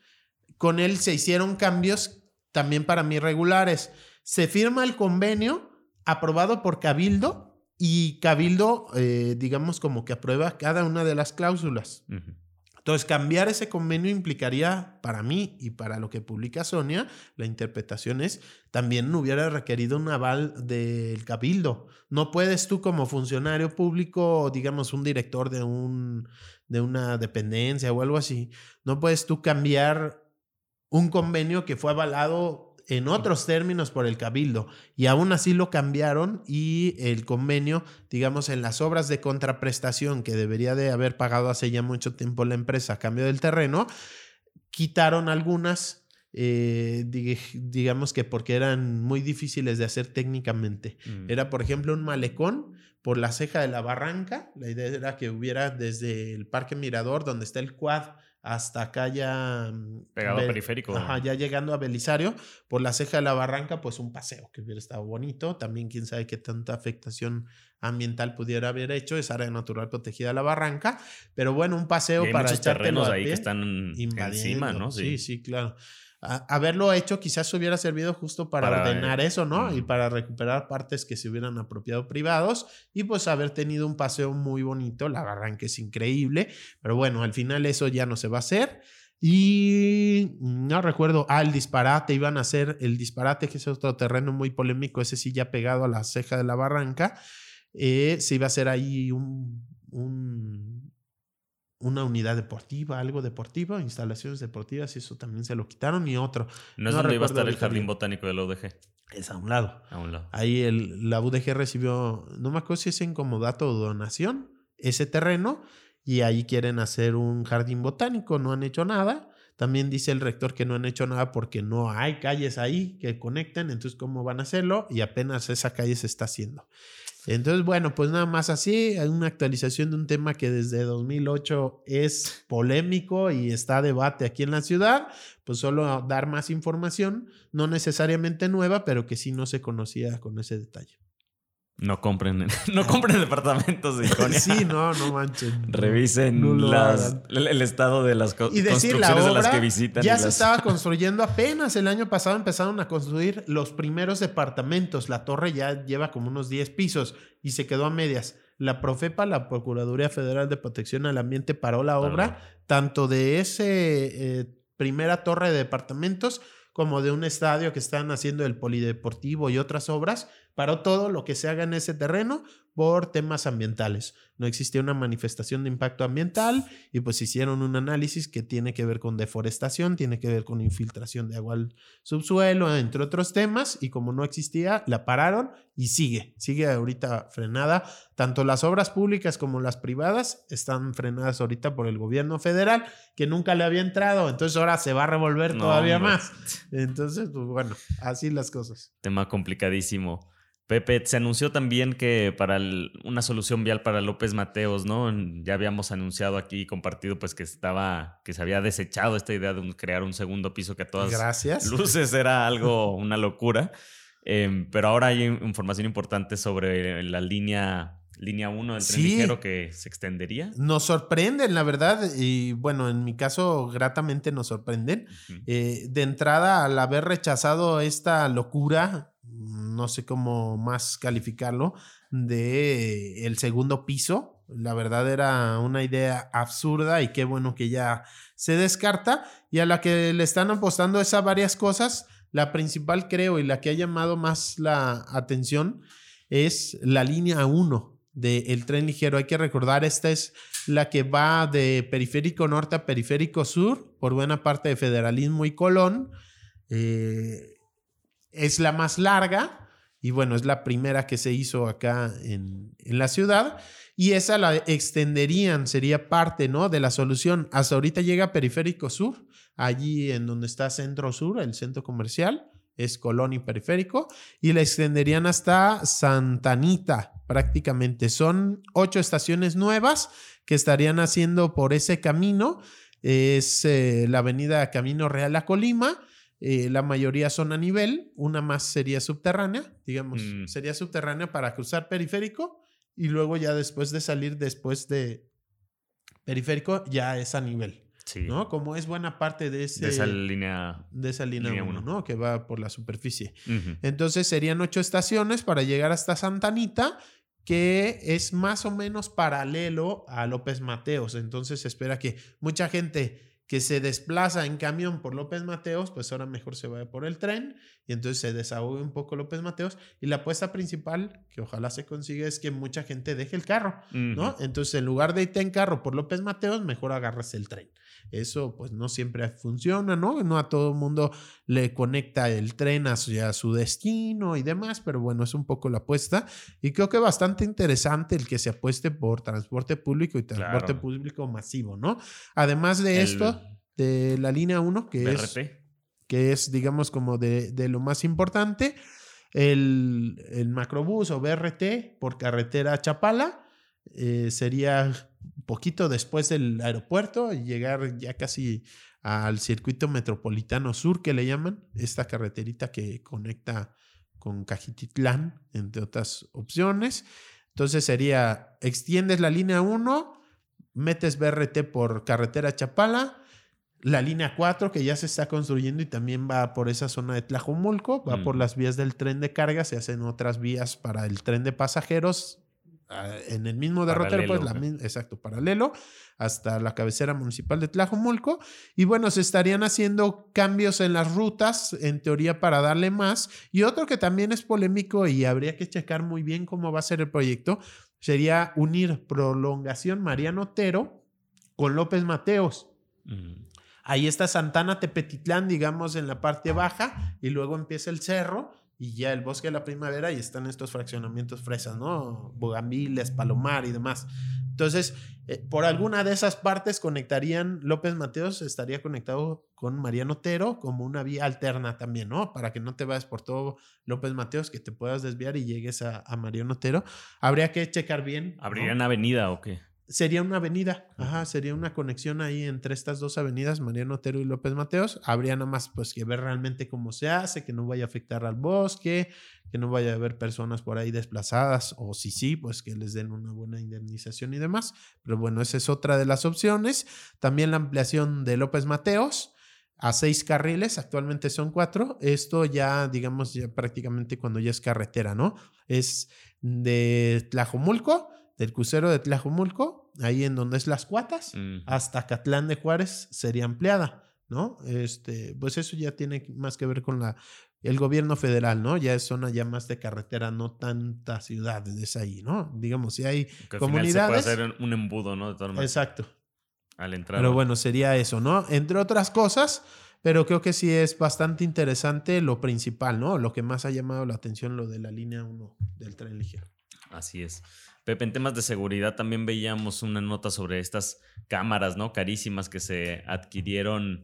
con él se hicieron cambios también para mí regulares. Se firma el convenio aprobado por Cabildo y Cabildo, eh, digamos, como que aprueba cada una de las cláusulas. Entonces, cambiar ese convenio implicaría, para mí y para lo que publica Sonia, la interpretación es, también hubiera requerido un aval del cabildo. No puedes tú como funcionario público, digamos, un director de, un, de una dependencia o algo así, no puedes tú cambiar un convenio que fue avalado en otros términos por el cabildo y aún así lo cambiaron y el convenio, digamos, en las obras de contraprestación que debería de haber pagado hace ya mucho tiempo la empresa a cambio del terreno, quitaron algunas eh, digamos que porque eran muy difíciles de hacer técnicamente. Mm. Era, por ejemplo, un malecón por la ceja de la barranca. La idea era que hubiera desde el Parque Mirador, donde está el quad, hasta acá ya... Mm, Pegado periférico. Ajá, ya llegando a Belisario, por la ceja de la barranca, pues un paseo que hubiera estado bonito. También quién sabe qué tanta afectación ambiental pudiera haber hecho, esa área natural protegida la barranca, pero bueno, un paseo para echarte ahí que están encima, ¿no? Sí, sí, claro haberlo hecho quizás hubiera servido justo para, ordenar eso, ¿no? Y para recuperar partes que se hubieran apropiado privados y pues haber tenido un paseo muy bonito, la barranca es increíble, pero bueno, al final eso ya no se va a hacer. Y no recuerdo, ah, el disparate, iban a hacer el disparate, que es otro terreno muy polémico, ese sí ya pegado a la ceja de la barranca, eh, se iba a hacer ahí un, un una unidad deportiva, algo deportivo, instalaciones deportivas, y eso también se lo quitaron, y otro. ¿No es donde iba a estar el jardín botánico de la UDG? Es a un lado. A un lado. Ahí el, la UDG recibió, no me acuerdo si es en comodato o donación, ese terreno, y ahí quieren hacer un jardín botánico, no han hecho nada. También dice el rector que no han hecho nada porque no hay calles ahí que conecten, entonces ¿cómo van a hacerlo? Y apenas esa calle se está haciendo. Entonces, bueno, pues nada más así, una actualización de un tema que desde 2008 es polémico y está a debate aquí en la ciudad, pues solo dar más información, no necesariamente nueva, pero que sí no se conocía con ese detalle. No compren, no compren departamentos de Iconia. Sí, no, no manchen. Revisen las, el, estado de las y construcciones de las que visitan. Ya se estaba construyendo apenas el año pasado empezaron a construir los primeros departamentos. La torre ya lleva como unos 10 pisos y se quedó a medias. La Profepa, la Procuraduría Federal de Protección al Ambiente, paró la obra, tanto de ese eh, primera torre de departamentos como de un estadio que están haciendo el polideportivo y otras obras, paró todo lo que se haga en ese terreno por temas ambientales. No existía una manifestación de impacto ambiental y pues hicieron un análisis que tiene que ver con deforestación, tiene que ver con infiltración de agua al subsuelo, entre otros temas, y como no existía, la pararon y sigue, sigue ahorita frenada. Tanto las obras públicas como las privadas están frenadas ahorita por el gobierno federal, que nunca le había entrado, entonces ahora se va a revolver todavía más. Entonces, pues bueno, así las cosas. Tema complicadísimo. Pepe, se anunció también que para una solución vial para López Mateos, ¿no? Ya habíamos anunciado aquí y compartido pues que estaba, que se había desechado esta idea de crear un segundo piso que a todas luces era algo, una locura. Em, pero ahora hay información importante sobre la línea línea 1 del tren ligero que se extendería. Nos sorprenden, la verdad, y bueno, en mi caso, gratamente nos sorprenden. Eh, de entrada, al haber rechazado esta locura, no sé cómo más calificarlo, de el segundo piso. La verdad era una idea absurda y qué bueno que ya se descarta. Y a la que le están apostando es a varias cosas. La principal creo y la que ha llamado más la atención es la línea 1 del tren ligero. Hay que recordar, esta es la que va de periférico norte a periférico sur, por buena parte de federalismo y Colón. Eh, es la más larga y bueno, es la primera que se hizo acá en, la ciudad y esa la extenderían, sería parte ¿no? de la solución. Hasta ahorita llega Periférico Sur, allí en donde está Centro Sur, el centro comercial, es Colón y Periférico, y la extenderían hasta Santanita prácticamente. Son ocho estaciones nuevas que estarían haciendo por ese camino. Es eh, la avenida Camino Real a Colima eh, la mayoría son a nivel, una más sería subterránea, digamos, mm. sería subterránea para cruzar periférico y luego ya después de salir después de periférico ya es a nivel. ¿no? Como es buena parte de, ese, de esa línea de esa línea 1, ¿no? Que va por la superficie. Entonces serían ocho estaciones para llegar hasta Santa Anita, que es más o menos paralelo a López Mateos. Entonces se espera que mucha gente que se desplaza en camión por López Mateos, pues ahora mejor se vaya por el tren y entonces se desahogue un poco López Mateos. Y la apuesta principal, que ojalá se consiga, es que mucha gente deje el carro, ¿no? Entonces, en lugar de irte en carro por López Mateos, mejor agarras el tren. Eso pues no siempre funciona, ¿no? No a todo el mundo le conecta el tren a su, destino y demás, pero bueno, es un poco la apuesta. Y creo que bastante interesante el que se apueste por transporte público y transporte público masivo, ¿no? Además de esto, de la línea 1, que es... que es, digamos, como de, lo más importante. El, el, macrobús o BRT por carretera a Chapala eh, sería poquito después del aeropuerto y llegar ya casi al circuito metropolitano sur que le llaman, esta carreterita que conecta con Cajititlán, entre otras opciones. Entonces sería, extiendes la línea 1, metes BRT por carretera Chapala, la línea 4 que ya se está construyendo y también va por esa zona de Tlajomulco, va por las vías del tren de carga, se hacen otras vías para el tren de pasajeros en el mismo derrotero, pues la exacto, paralelo, hasta la cabecera municipal de Tlajomulco. Y bueno, se estarían haciendo cambios en las rutas, en teoría, para darle más. Y otro que también es polémico y habría que checar muy bien cómo va a ser el proyecto, sería unir prolongación Mariano Otero con López Mateos. Mm. Ahí está Santana Tepetitlán, digamos, en la parte baja, y luego empieza el cerro y ya el bosque de la primavera y están estos fraccionamientos fresas, ¿no? Bogambiles, Palomar y demás. Entonces, eh, por alguna de esas partes conectarían, López Mateos estaría conectado con Mariano Otero como una vía alterna también, ¿no? Para que no te vayas por todo López Mateos, que te puedas desviar y llegues a, Mariano Otero. Habría que checar bien. ¿Habría una avenida o qué? Sería una avenida, ajá, sería una conexión ahí entre estas dos avenidas, Mariano Otero y López Mateos. Habría nada más pues que ver realmente cómo se hace, que no vaya a afectar al bosque, que no vaya a haber personas por ahí desplazadas, o si sí, pues que les den una buena indemnización y demás. Pero bueno, esa es otra de las opciones. También la ampliación de López Mateos a seis carriles, actualmente son cuatro. Esto ya, digamos, ya prácticamente cuando ya es carretera, ¿no? Es de Tlajomulco del crucero de Tlajumulco, ahí en donde es Las Cuatas, hasta Catlán de Juárez sería ampliada, ¿no? Este, pues eso ya tiene más que ver con la, el gobierno federal, ¿no? Ya es zona ya más de carretera, no tantas ciudades ahí, ¿no? Digamos, si hay comunidades. se puede hacer un embudo, ¿no? Exacto. Al entrar. Pero bueno, sería eso, ¿no? Entre otras cosas, pero creo que sí es bastante interesante lo principal, ¿no? Lo que más ha llamado la atención, lo de la línea 1 del tren ligero. Así es. Pepe, en temas de seguridad también veíamos una nota sobre estas cámaras, ¿no? Carísimas que se adquirieron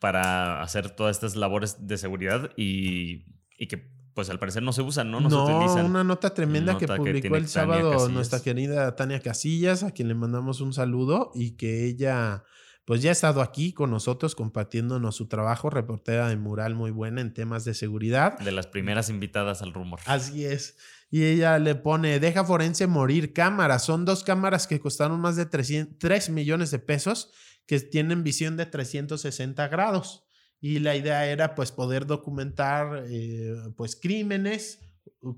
para hacer todas estas labores de seguridad y, que pues al parecer no se usan, ¿no? No, se utilizan. una nota tremenda que publicó el sábado nuestra querida Tania Casillas, a quien le mandamos un saludo y que ella pues ya ha estado aquí con nosotros compartiéndonos su trabajo, reportera de mural muy buena en temas de seguridad. De las primeras invitadas al rumor. Así es y ella le pone, deja forense morir cámaras. Son dos cámaras que costaron más de 3 millones de pesos que tienen visión de 360 grados. Y la idea era pues poder documentar eh, pues crímenes,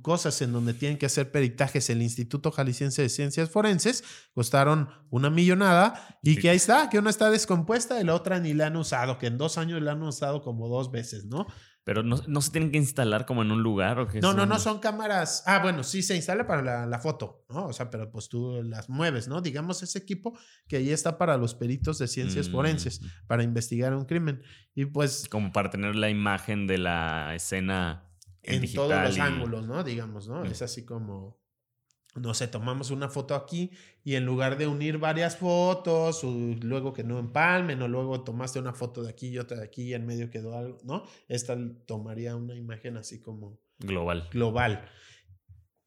cosas en donde tienen que hacer peritajes el Instituto Jalisciense de Ciencias Forenses, costaron una millonada y que ahí está, que una está descompuesta y la otra ni la han usado, que en dos años la han usado como dos veces, ¿no? Pero no, se tienen que instalar como en un lugar o No, no, no son cámaras. Ah, bueno, sí se instala para la, foto, ¿no? O sea, pero pues tú las mueves, ¿no? Digamos ese equipo que ahí está para los peritos de ciencias forenses, mm. para investigar un crimen. Y pues. Como para tener la imagen de la escena en, todos los ángulos, ¿no? Digamos, ¿no? Es así como no sé, tomamos una foto aquí y en lugar de unir varias fotos, o luego que no empalmen, o luego tomaste una foto de aquí y otra de aquí y en medio quedó algo, ¿no? Esta tomaría una imagen así como global. Global.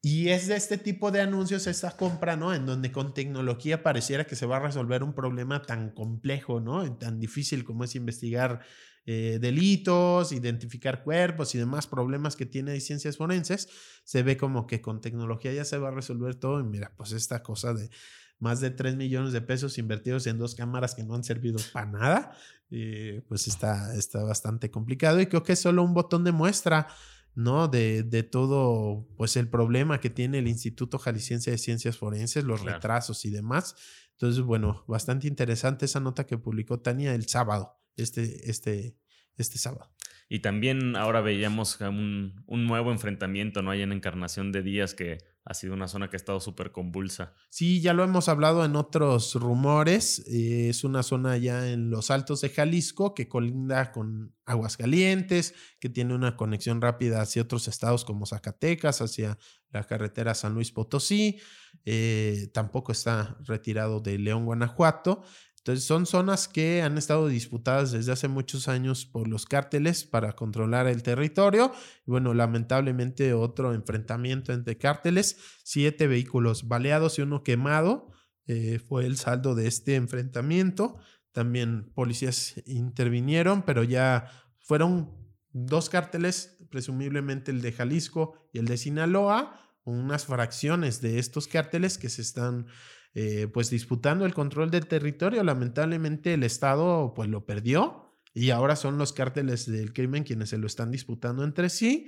Y es de este tipo de anuncios esta compra, ¿no? En donde con tecnología pareciera que se va a resolver un problema tan complejo, ¿no? Tan difícil como es investigar eh, delitos, identificar cuerpos y demás problemas que tiene ciencias forenses, se ve como que con tecnología ya se va a resolver todo. Y mira, pues esta cosa de más de 3 millones de pesos invertidos en dos cámaras que no han servido para nada, eh, pues está, está bastante complicado y creo que es solo un botón de muestra. ¿no? De, de, todo, pues el problema que tiene el Instituto Jalisciense de Ciencias Forenses, los retrasos y demás. Entonces, bueno, bastante interesante esa nota que publicó Tania el sábado este, este, este sábado. Y también ahora veíamos un, un, nuevo enfrentamiento, ¿no? Hay en Encarnación de Días que ha sido una zona que ha estado súper convulsa. Sí, ya lo hemos hablado en otros rumores. Eh, es una zona ya en los altos de Jalisco que colinda con Aguascalientes, que tiene una conexión rápida hacia otros estados como Zacatecas, hacia la carretera San Luis Potosí. Eh, tampoco está retirado de León, Guanajuato. Entonces son zonas que han estado disputadas desde hace muchos años por los cárteles para controlar el territorio. Y bueno, lamentablemente otro enfrentamiento entre cárteles, siete vehículos baleados y uno quemado eh, fue el saldo de este enfrentamiento. También policías intervinieron, pero ya fueron dos cárteles, presumiblemente el de Jalisco y el de Sinaloa, unas fracciones de estos cárteles que se están eh, pues disputando el control del territorio. Lamentablemente el Estado pues lo perdió y ahora son los cárteles del crimen quienes se lo están disputando entre sí.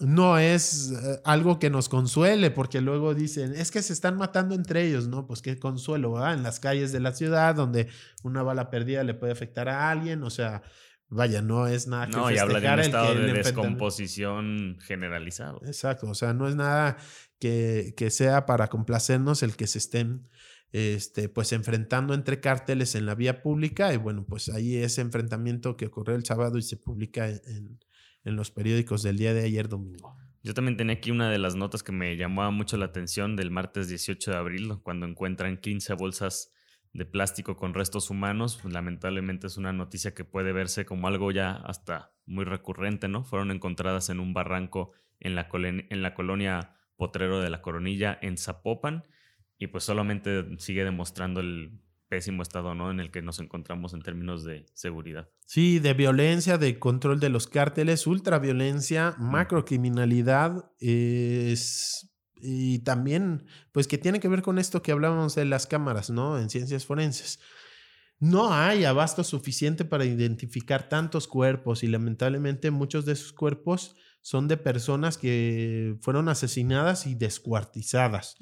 No es eh, algo que nos consuele porque luego dicen, es que se están matando entre ellos, ¿no? Pues qué consuelo, ¿verdad? En las calles de la ciudad donde una bala perdida le puede afectar a alguien, o sea, Vaya, no es nada que No, y habla de un estado de descomposición generalizado. Exacto, o sea, no es nada que, que, sea para complacernos el que se estén este, pues enfrentando entre cárteles en la vía pública y bueno, pues ahí ese enfrentamiento que ocurrió el sábado y se publica en, en los periódicos del día de ayer domingo. Yo también tenía aquí una de las notas que me llamaba mucho la atención del martes 18 de abril, cuando encuentran 15 bolsas de plástico con restos humanos, pues, lamentablemente es una noticia que puede verse como algo ya hasta muy recurrente, ¿no? Fueron encontradas en un barranco en la, en la colonia Potrero de la Coronilla en Zapopan y pues solamente sigue demostrando el pésimo estado ¿no? en el que nos encontramos en términos de seguridad. Sí, de violencia, de control de los cárteles, ultraviolencia, macrocriminalidad, es y también, pues que tiene que ver con esto que hablábamos de las cámaras, ¿no? En ciencias forenses. No hay abasto suficiente para identificar tantos cuerpos y lamentablemente muchos de esos cuerpos son de personas que fueron asesinadas y descuartizadas.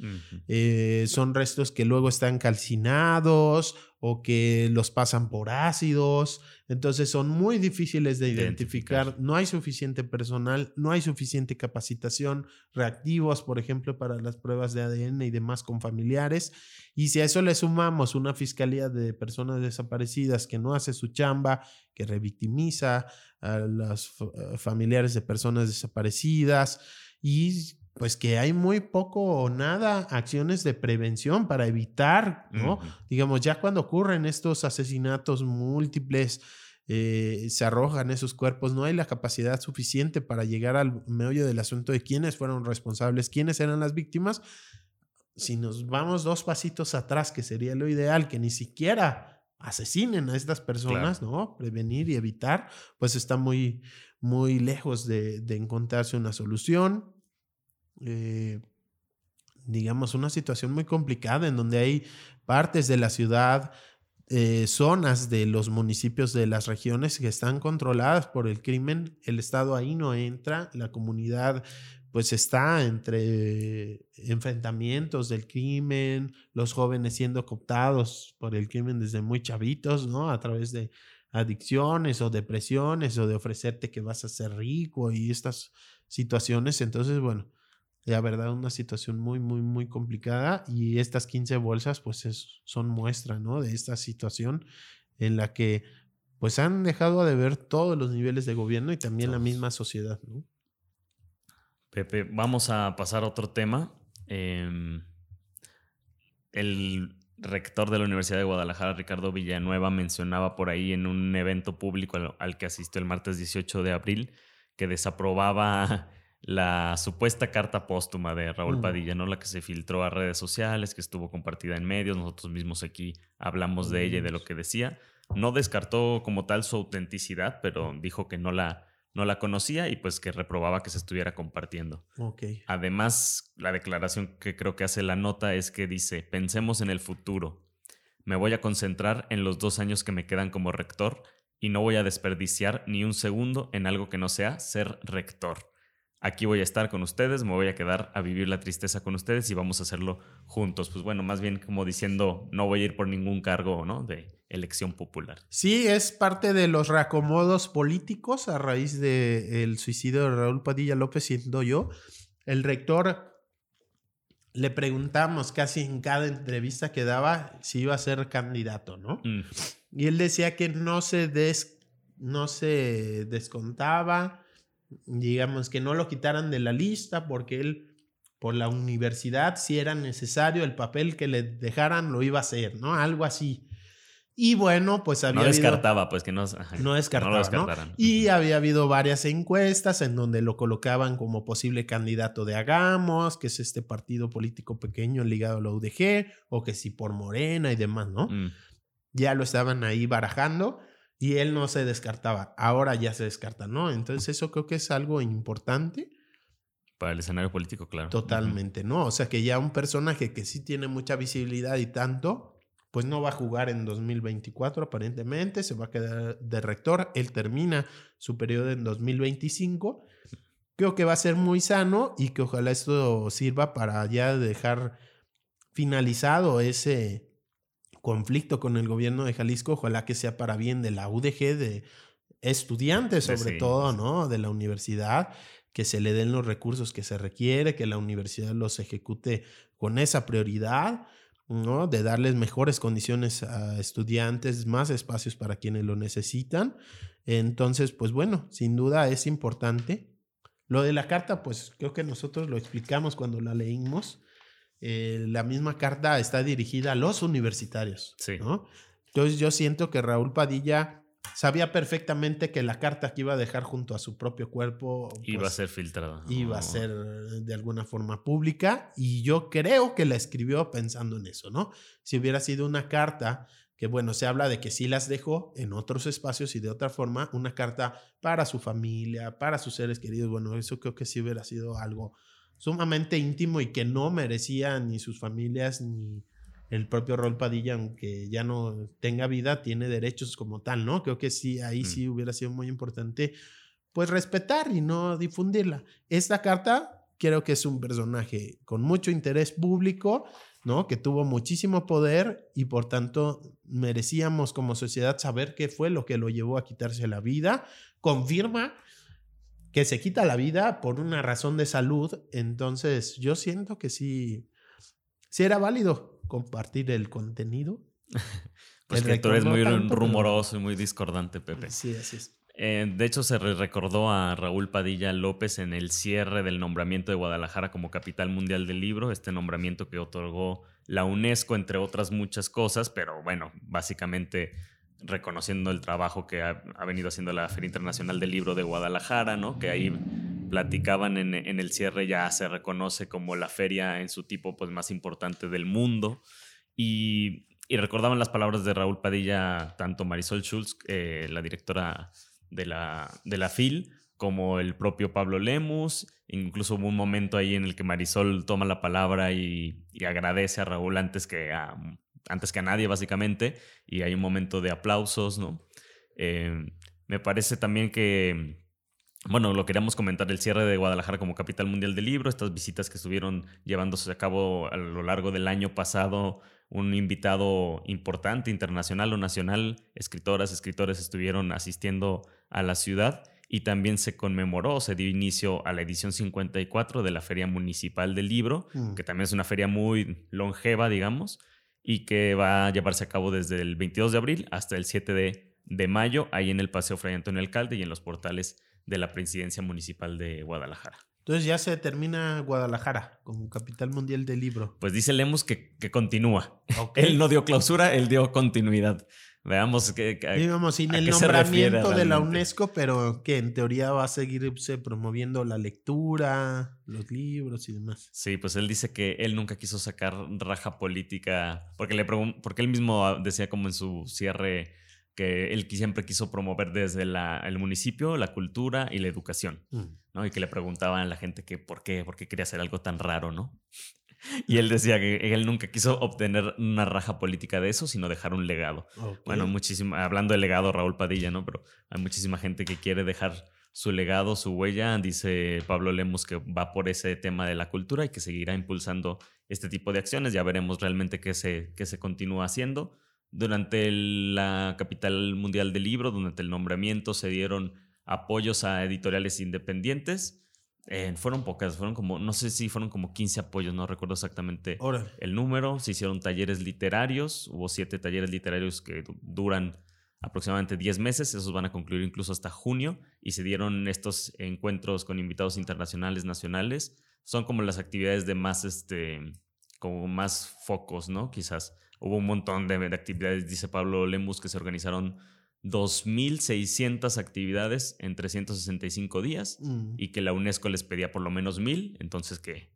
Eh, son restos que luego están calcinados o que los pasan por ácidos. Entonces son muy difíciles de identificar. No hay suficiente personal, no hay suficiente capacitación, reactivos, por ejemplo, para las pruebas de ADN y demás con familiares. Y si a eso le sumamos una fiscalía de personas desaparecidas que no hace su chamba, que revictimiza a los eh, familiares de personas desaparecidas y pues que hay muy poco o nada acciones de prevención para evitar, ¿no? Digamos, ya cuando ocurren estos asesinatos múltiples, eh, se arrojan esos cuerpos, no hay la capacidad suficiente para llegar al meollo del asunto de quiénes fueron responsables, quiénes eran las víctimas. Si nos vamos dos pasitos atrás, que sería lo ideal, que ni siquiera asesinen a estas personas, ¿no? Prevenir y evitar, pues está muy, muy lejos de, encontrarse una solución. Eh, digamos, una situación muy complicada en donde hay partes de la ciudad, eh, zonas de los municipios de las regiones que están controladas por el crimen, el Estado ahí no entra, la comunidad pues está entre enfrentamientos del crimen, los jóvenes siendo cooptados por el crimen desde muy chavitos, ¿no? A través de adicciones o depresiones o de ofrecerte que vas a ser rico y estas situaciones. Entonces, bueno, la verdad, una situación muy, muy, muy complicada y estas 15 bolsas, pues son muestra, ¿no? De esta situación en la que, pues han dejado de ver todos los niveles de gobierno y también la misma sociedad, ¿no? Pepe, vamos a pasar a otro tema. Em, el rector de la Universidad de Guadalajara, Ricardo Villanueva, mencionaba por ahí en un evento público al, que asistió el martes 18 de abril que desaprobaba la supuesta carta póstuma de Raúl mm. Padilla, ¿no? La que se filtró a redes sociales, que estuvo compartida en medios, nosotros mismos aquí hablamos de ella y de lo que decía. No descartó como tal su autenticidad, pero dijo que no la no la conocía y pues que reprobaba que se estuviera compartiendo. Okay. Además, la declaración que creo que hace la nota es que dice, pensemos en el futuro. Me voy a concentrar en los dos años que me quedan como rector y no voy a desperdiciar ni un segundo en algo que no sea ser rector aquí voy a estar con ustedes, me voy a quedar a vivir la tristeza con ustedes y vamos a hacerlo juntos. Pues bueno, más bien como diciendo, no voy a ir por ningún cargo, ¿no? De elección popular. Sí, es parte de los reacomodos políticos a raíz del suicidio de Raúl Padilla López, siendo yo. El rector le preguntamos casi en cada entrevista que daba si iba a ser candidato, ¿no? Mm. Y él decía que no se, des, no se descontaba, digamos, que no lo quitaran de la lista porque él, por la universidad, si era necesario el papel que le dejaran, lo iba a hacer, ¿no? Algo así. Y bueno, pues había. No descartaba, pues que no. no descartaba. No Y había habido varias encuestas en donde lo colocaban como posible candidato de Agamos, que es este partido político pequeño ligado a la UDG, o que sí por Morena y demás, ¿no? Mm. Ya lo estaban ahí barajando y él no se descartaba. Ahora ya se descarta, ¿no? Entonces, eso creo que es algo importante. Para el escenario político, claro. Totalmente, ¿no? O sea que ya un personaje que sí tiene mucha visibilidad y tanto pues no va a jugar en 2024 aparentemente, se va a quedar de rector, él termina su periodo en 2025. Creo que va a ser muy sano y que ojalá esto sirva para ya dejar finalizado ese conflicto con el gobierno de Jalisco, ojalá que sea para bien de la UDG, de estudiantes sobre todo, ¿no? De la universidad, que se le den los recursos que se requiere, que la universidad los ejecute con esa prioridad ¿no? De darles mejores condiciones a estudiantes, más espacios para quienes lo necesitan. Entonces, pues bueno, sin duda es importante. Lo de la carta, pues creo que nosotros lo explicamos cuando la leímos. Eh, la misma carta está dirigida a los universitarios. ¿no? Entonces yo siento que Raúl Padilla sabía perfectamente que la carta que iba a dejar junto a su propio cuerpo iba a pues, ser filtrada. Iba a ser de alguna forma pública y yo creo que la escribió pensando en eso, ¿no? Si hubiera sido una carta que bueno, se habla de que sí las dejó en otros espacios y de otra forma, una carta para su familia, para sus seres queridos, bueno, eso creo que sí hubiera sido algo sumamente íntimo y que no merecía ni sus familias ni el propio Rol Padilla, aunque ya no tenga vida, tiene derechos como tal, ¿no? Creo que sí, ahí mm. sí hubiera sido muy importante, pues respetar y no difundirla. Esta carta creo que es un personaje con mucho interés público, ¿no? Que tuvo muchísimo poder y por tanto merecíamos como sociedad saber qué fue lo que lo llevó a quitarse la vida. Confirma que se quita la vida por una razón de salud, entonces yo siento que sí, sí era válido compartir el contenido. pues que tú eres muy rumoroso y muy discordante, Pepe. Sí, así es. Eh, de hecho, se recordó a Raúl Padilla López en el cierre del nombramiento de Guadalajara como capital mundial del libro, este nombramiento que otorgó la UNESCO, entre otras muchas cosas, pero bueno, básicamente reconociendo el trabajo que ha, venido haciendo la Feria Internacional del Libro de Guadalajara, ¿no? Que ahí platicaban en, el cierre, ya se reconoce como la feria en su tipo pues, más importante del mundo. Y, recordaban las palabras de Raúl Padilla, tanto Marisol Schulz, eh, la directora de la, de la FIL, como el propio Pablo Lemus. Incluso hubo un momento ahí en el que Marisol toma la palabra y, agradece a Raúl antes que a, antes que a nadie, básicamente. Y hay un momento de aplausos, ¿no? Eh, me parece también que bueno, lo queríamos comentar, el cierre de Guadalajara como capital mundial del libro, estas visitas que estuvieron llevándose a cabo a lo largo del año pasado, un invitado importante, internacional o nacional, escritoras, escritores estuvieron asistiendo a la ciudad y también se conmemoró, se dio inicio a la edición 54 de la Feria Municipal del Libro, mm. que también es una feria muy longeva, digamos, y que va a llevarse a cabo desde el 22 de abril hasta el 7 de, de mayo, ahí en el Paseo Fray Antonio Alcalde y en los portales de la presidencia municipal de Guadalajara. Entonces ya se termina Guadalajara como capital mundial del libro. Pues dice Lemus que, que continúa. Él no dio clausura, él dio continuidad. Veamos que, Digamos, sin el nombramiento de la UNESCO, pero que en teoría va a seguirse promoviendo la lectura, los libros y demás. Sí, pues él dice que él nunca quiso sacar raja política, porque, le porque él mismo decía como en su cierre que él siempre quiso promover desde el municipio, la cultura y la educación, mm. ¿no? Y que le preguntaban a la gente que por qué, por qué quería hacer algo tan raro, ¿no? Y él decía que él nunca quiso obtener una raja política de eso, sino dejar un legado. Bueno, muchísimo, hablando de legado, Raúl Padilla, ¿no? Pero hay muchísima gente que quiere dejar su legado, su huella. Dice Pablo Lemos que va por ese tema de la cultura y que seguirá impulsando este tipo de acciones. Ya veremos realmente qué se, qué se continúa haciendo. Durante la capital mundial del libro, durante el nombramiento, se dieron apoyos a editoriales independientes. Eh, fueron pocas, fueron como, no sé si fueron como 15 apoyos, no recuerdo exactamente el número. Se hicieron talleres literarios, hubo siete talleres literarios que duran aproximadamente 10 meses, esos van a concluir incluso hasta junio, y se dieron estos encuentros con invitados internacionales, nacionales. Son como las actividades de más este, como más focos, ¿no? Quizás hubo un montón de, actividades, dice Pablo Lemus, que se organizaron 2.600 actividades en 365 días mm. y que la UNESCO les pedía por lo menos 1.000, entonces que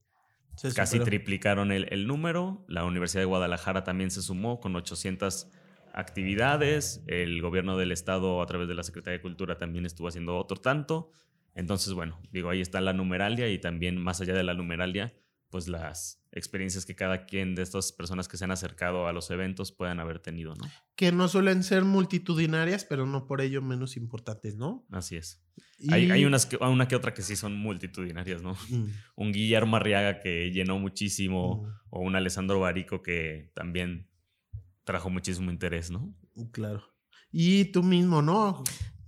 casi triplicaron el, el, número. La Universidad de Guadalajara también se sumó con 800 actividades, el gobierno del estado a través de la Secretaría de Cultura también estuvo haciendo otro tanto. Entonces, bueno, digo, ahí está la numeralia y también más allá de la numeralia, pues las experiencias que cada quien de estas personas que se han acercado a los eventos puedan haber tenido, ¿no? Que no suelen ser multitudinarias, pero no por ello menos importantes, ¿no? Así es. Hay, hay, unas que, una que otra que sí son multitudinarias, ¿no? Mm. Un Guillermo Arriaga que llenó muchísimo, mm. o un Alessandro Barico que también trajo muchísimo interés, ¿no? Claro. Y tú mismo, ¿no?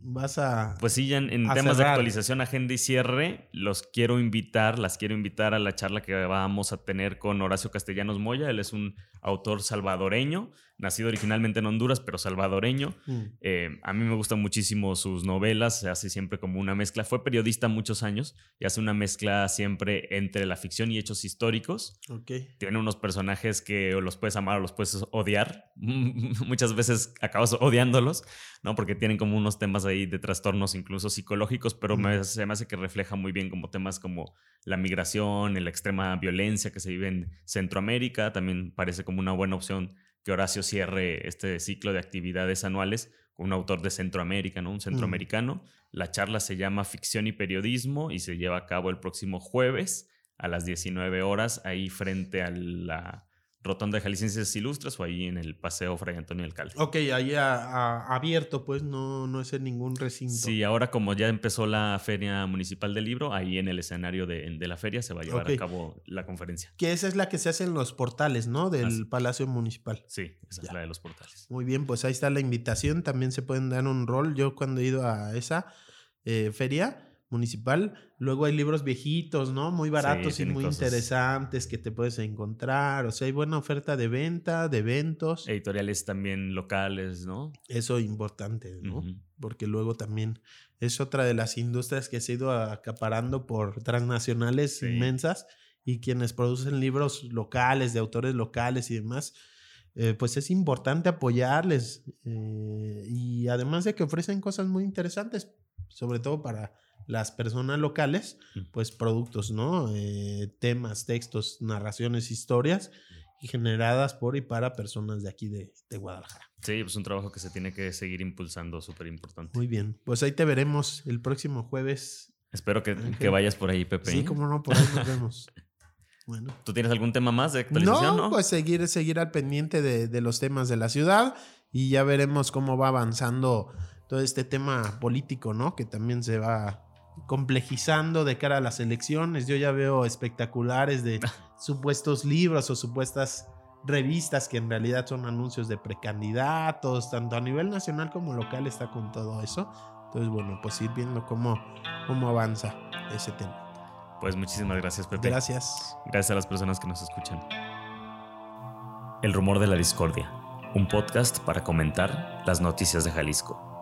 Vas a. Pues sí, ya en, temas de actualización, agenda y cierre, los quiero invitar, las quiero invitar a la charla que vamos a tener con Horacio Castellanos Moya. Él es un autor salvadoreño nacido originalmente en Honduras, pero salvadoreño. Mm. Eh, a mí me gustan muchísimo sus novelas, se hace siempre como una mezcla. Fue periodista muchos años y hace una mezcla siempre entre la ficción y hechos históricos. Tiene unos personajes que los puedes amar o los puedes odiar. Muchas veces acabas odiándolos, ¿no? Porque tienen como unos temas ahí de trastornos incluso psicológicos, pero me, se me hace que refleja muy bien como temas como la migración, la extrema violencia que se vive en Centroamérica. También parece como una buena opción que Horacio cierre este ciclo de actividades anuales con un autor de Centroamérica, ¿no? Un centroamericano. La charla se llama Ficción y Periodismo y se lleva a cabo el próximo jueves a las 19 horas ahí frente a la Rotonda de Jaliscienses Ilustres o ahí en el Paseo Fray Antonio Alcalde. Ok, ahí abierto, pues no, no es en ningún recinto. Sí, ahora como ya empezó la Feria Municipal del Libro, ahí en el escenario de, la feria se va a llevar a cabo la conferencia. Que esa es la que se hace en los portales, ¿no? Del Palacio Municipal. Sí, esa es la de los portales. Muy bien, pues ahí está la invitación. También se pueden dar un rol. Yo cuando he ido a esa eh, feria municipal. Luego hay libros viejitos, ¿no? Muy baratos y muy interesantes que te puedes encontrar. O sea, hay buena oferta de venta, de eventos. Editoriales también locales, ¿no? Eso importante, ¿no? Porque luego también es otra de las industrias que se ha ido acaparando por transnacionales inmensas y quienes producen libros locales, de autores locales y demás. Eh, pues es importante apoyarles eh, y además de que ofrecen cosas muy interesantes, sobre todo para las personas locales, pues productos, ¿no? Eh, temas, textos, narraciones, historias generadas por y para personas de aquí de, Guadalajara. Sí, pues un trabajo que se tiene que seguir impulsando, súper importante. Muy bien, pues ahí te veremos el próximo jueves. Espero que, vayas por ahí, Pepe. Sí, como no, por ahí nos vemos. Bueno. ¿Tú tienes algún tema más de actualización? No, pues seguir, seguir al pendiente de, de los temas de la ciudad y ya veremos cómo va avanzando todo este tema político, ¿no? Que también se va complejizando de cara a las elecciones. Yo ya veo espectaculares de supuestos libros o supuestas revistas que en realidad son anuncios de precandidatos, tanto a nivel nacional como local está con todo eso. Entonces, bueno, pues ir viendo cómo, cómo avanza ese tema. Pues muchísimas gracias, Pepe. Gracias. Gracias a las personas que nos escuchan. El rumor de la discordia, un podcast para comentar las noticias de Jalisco.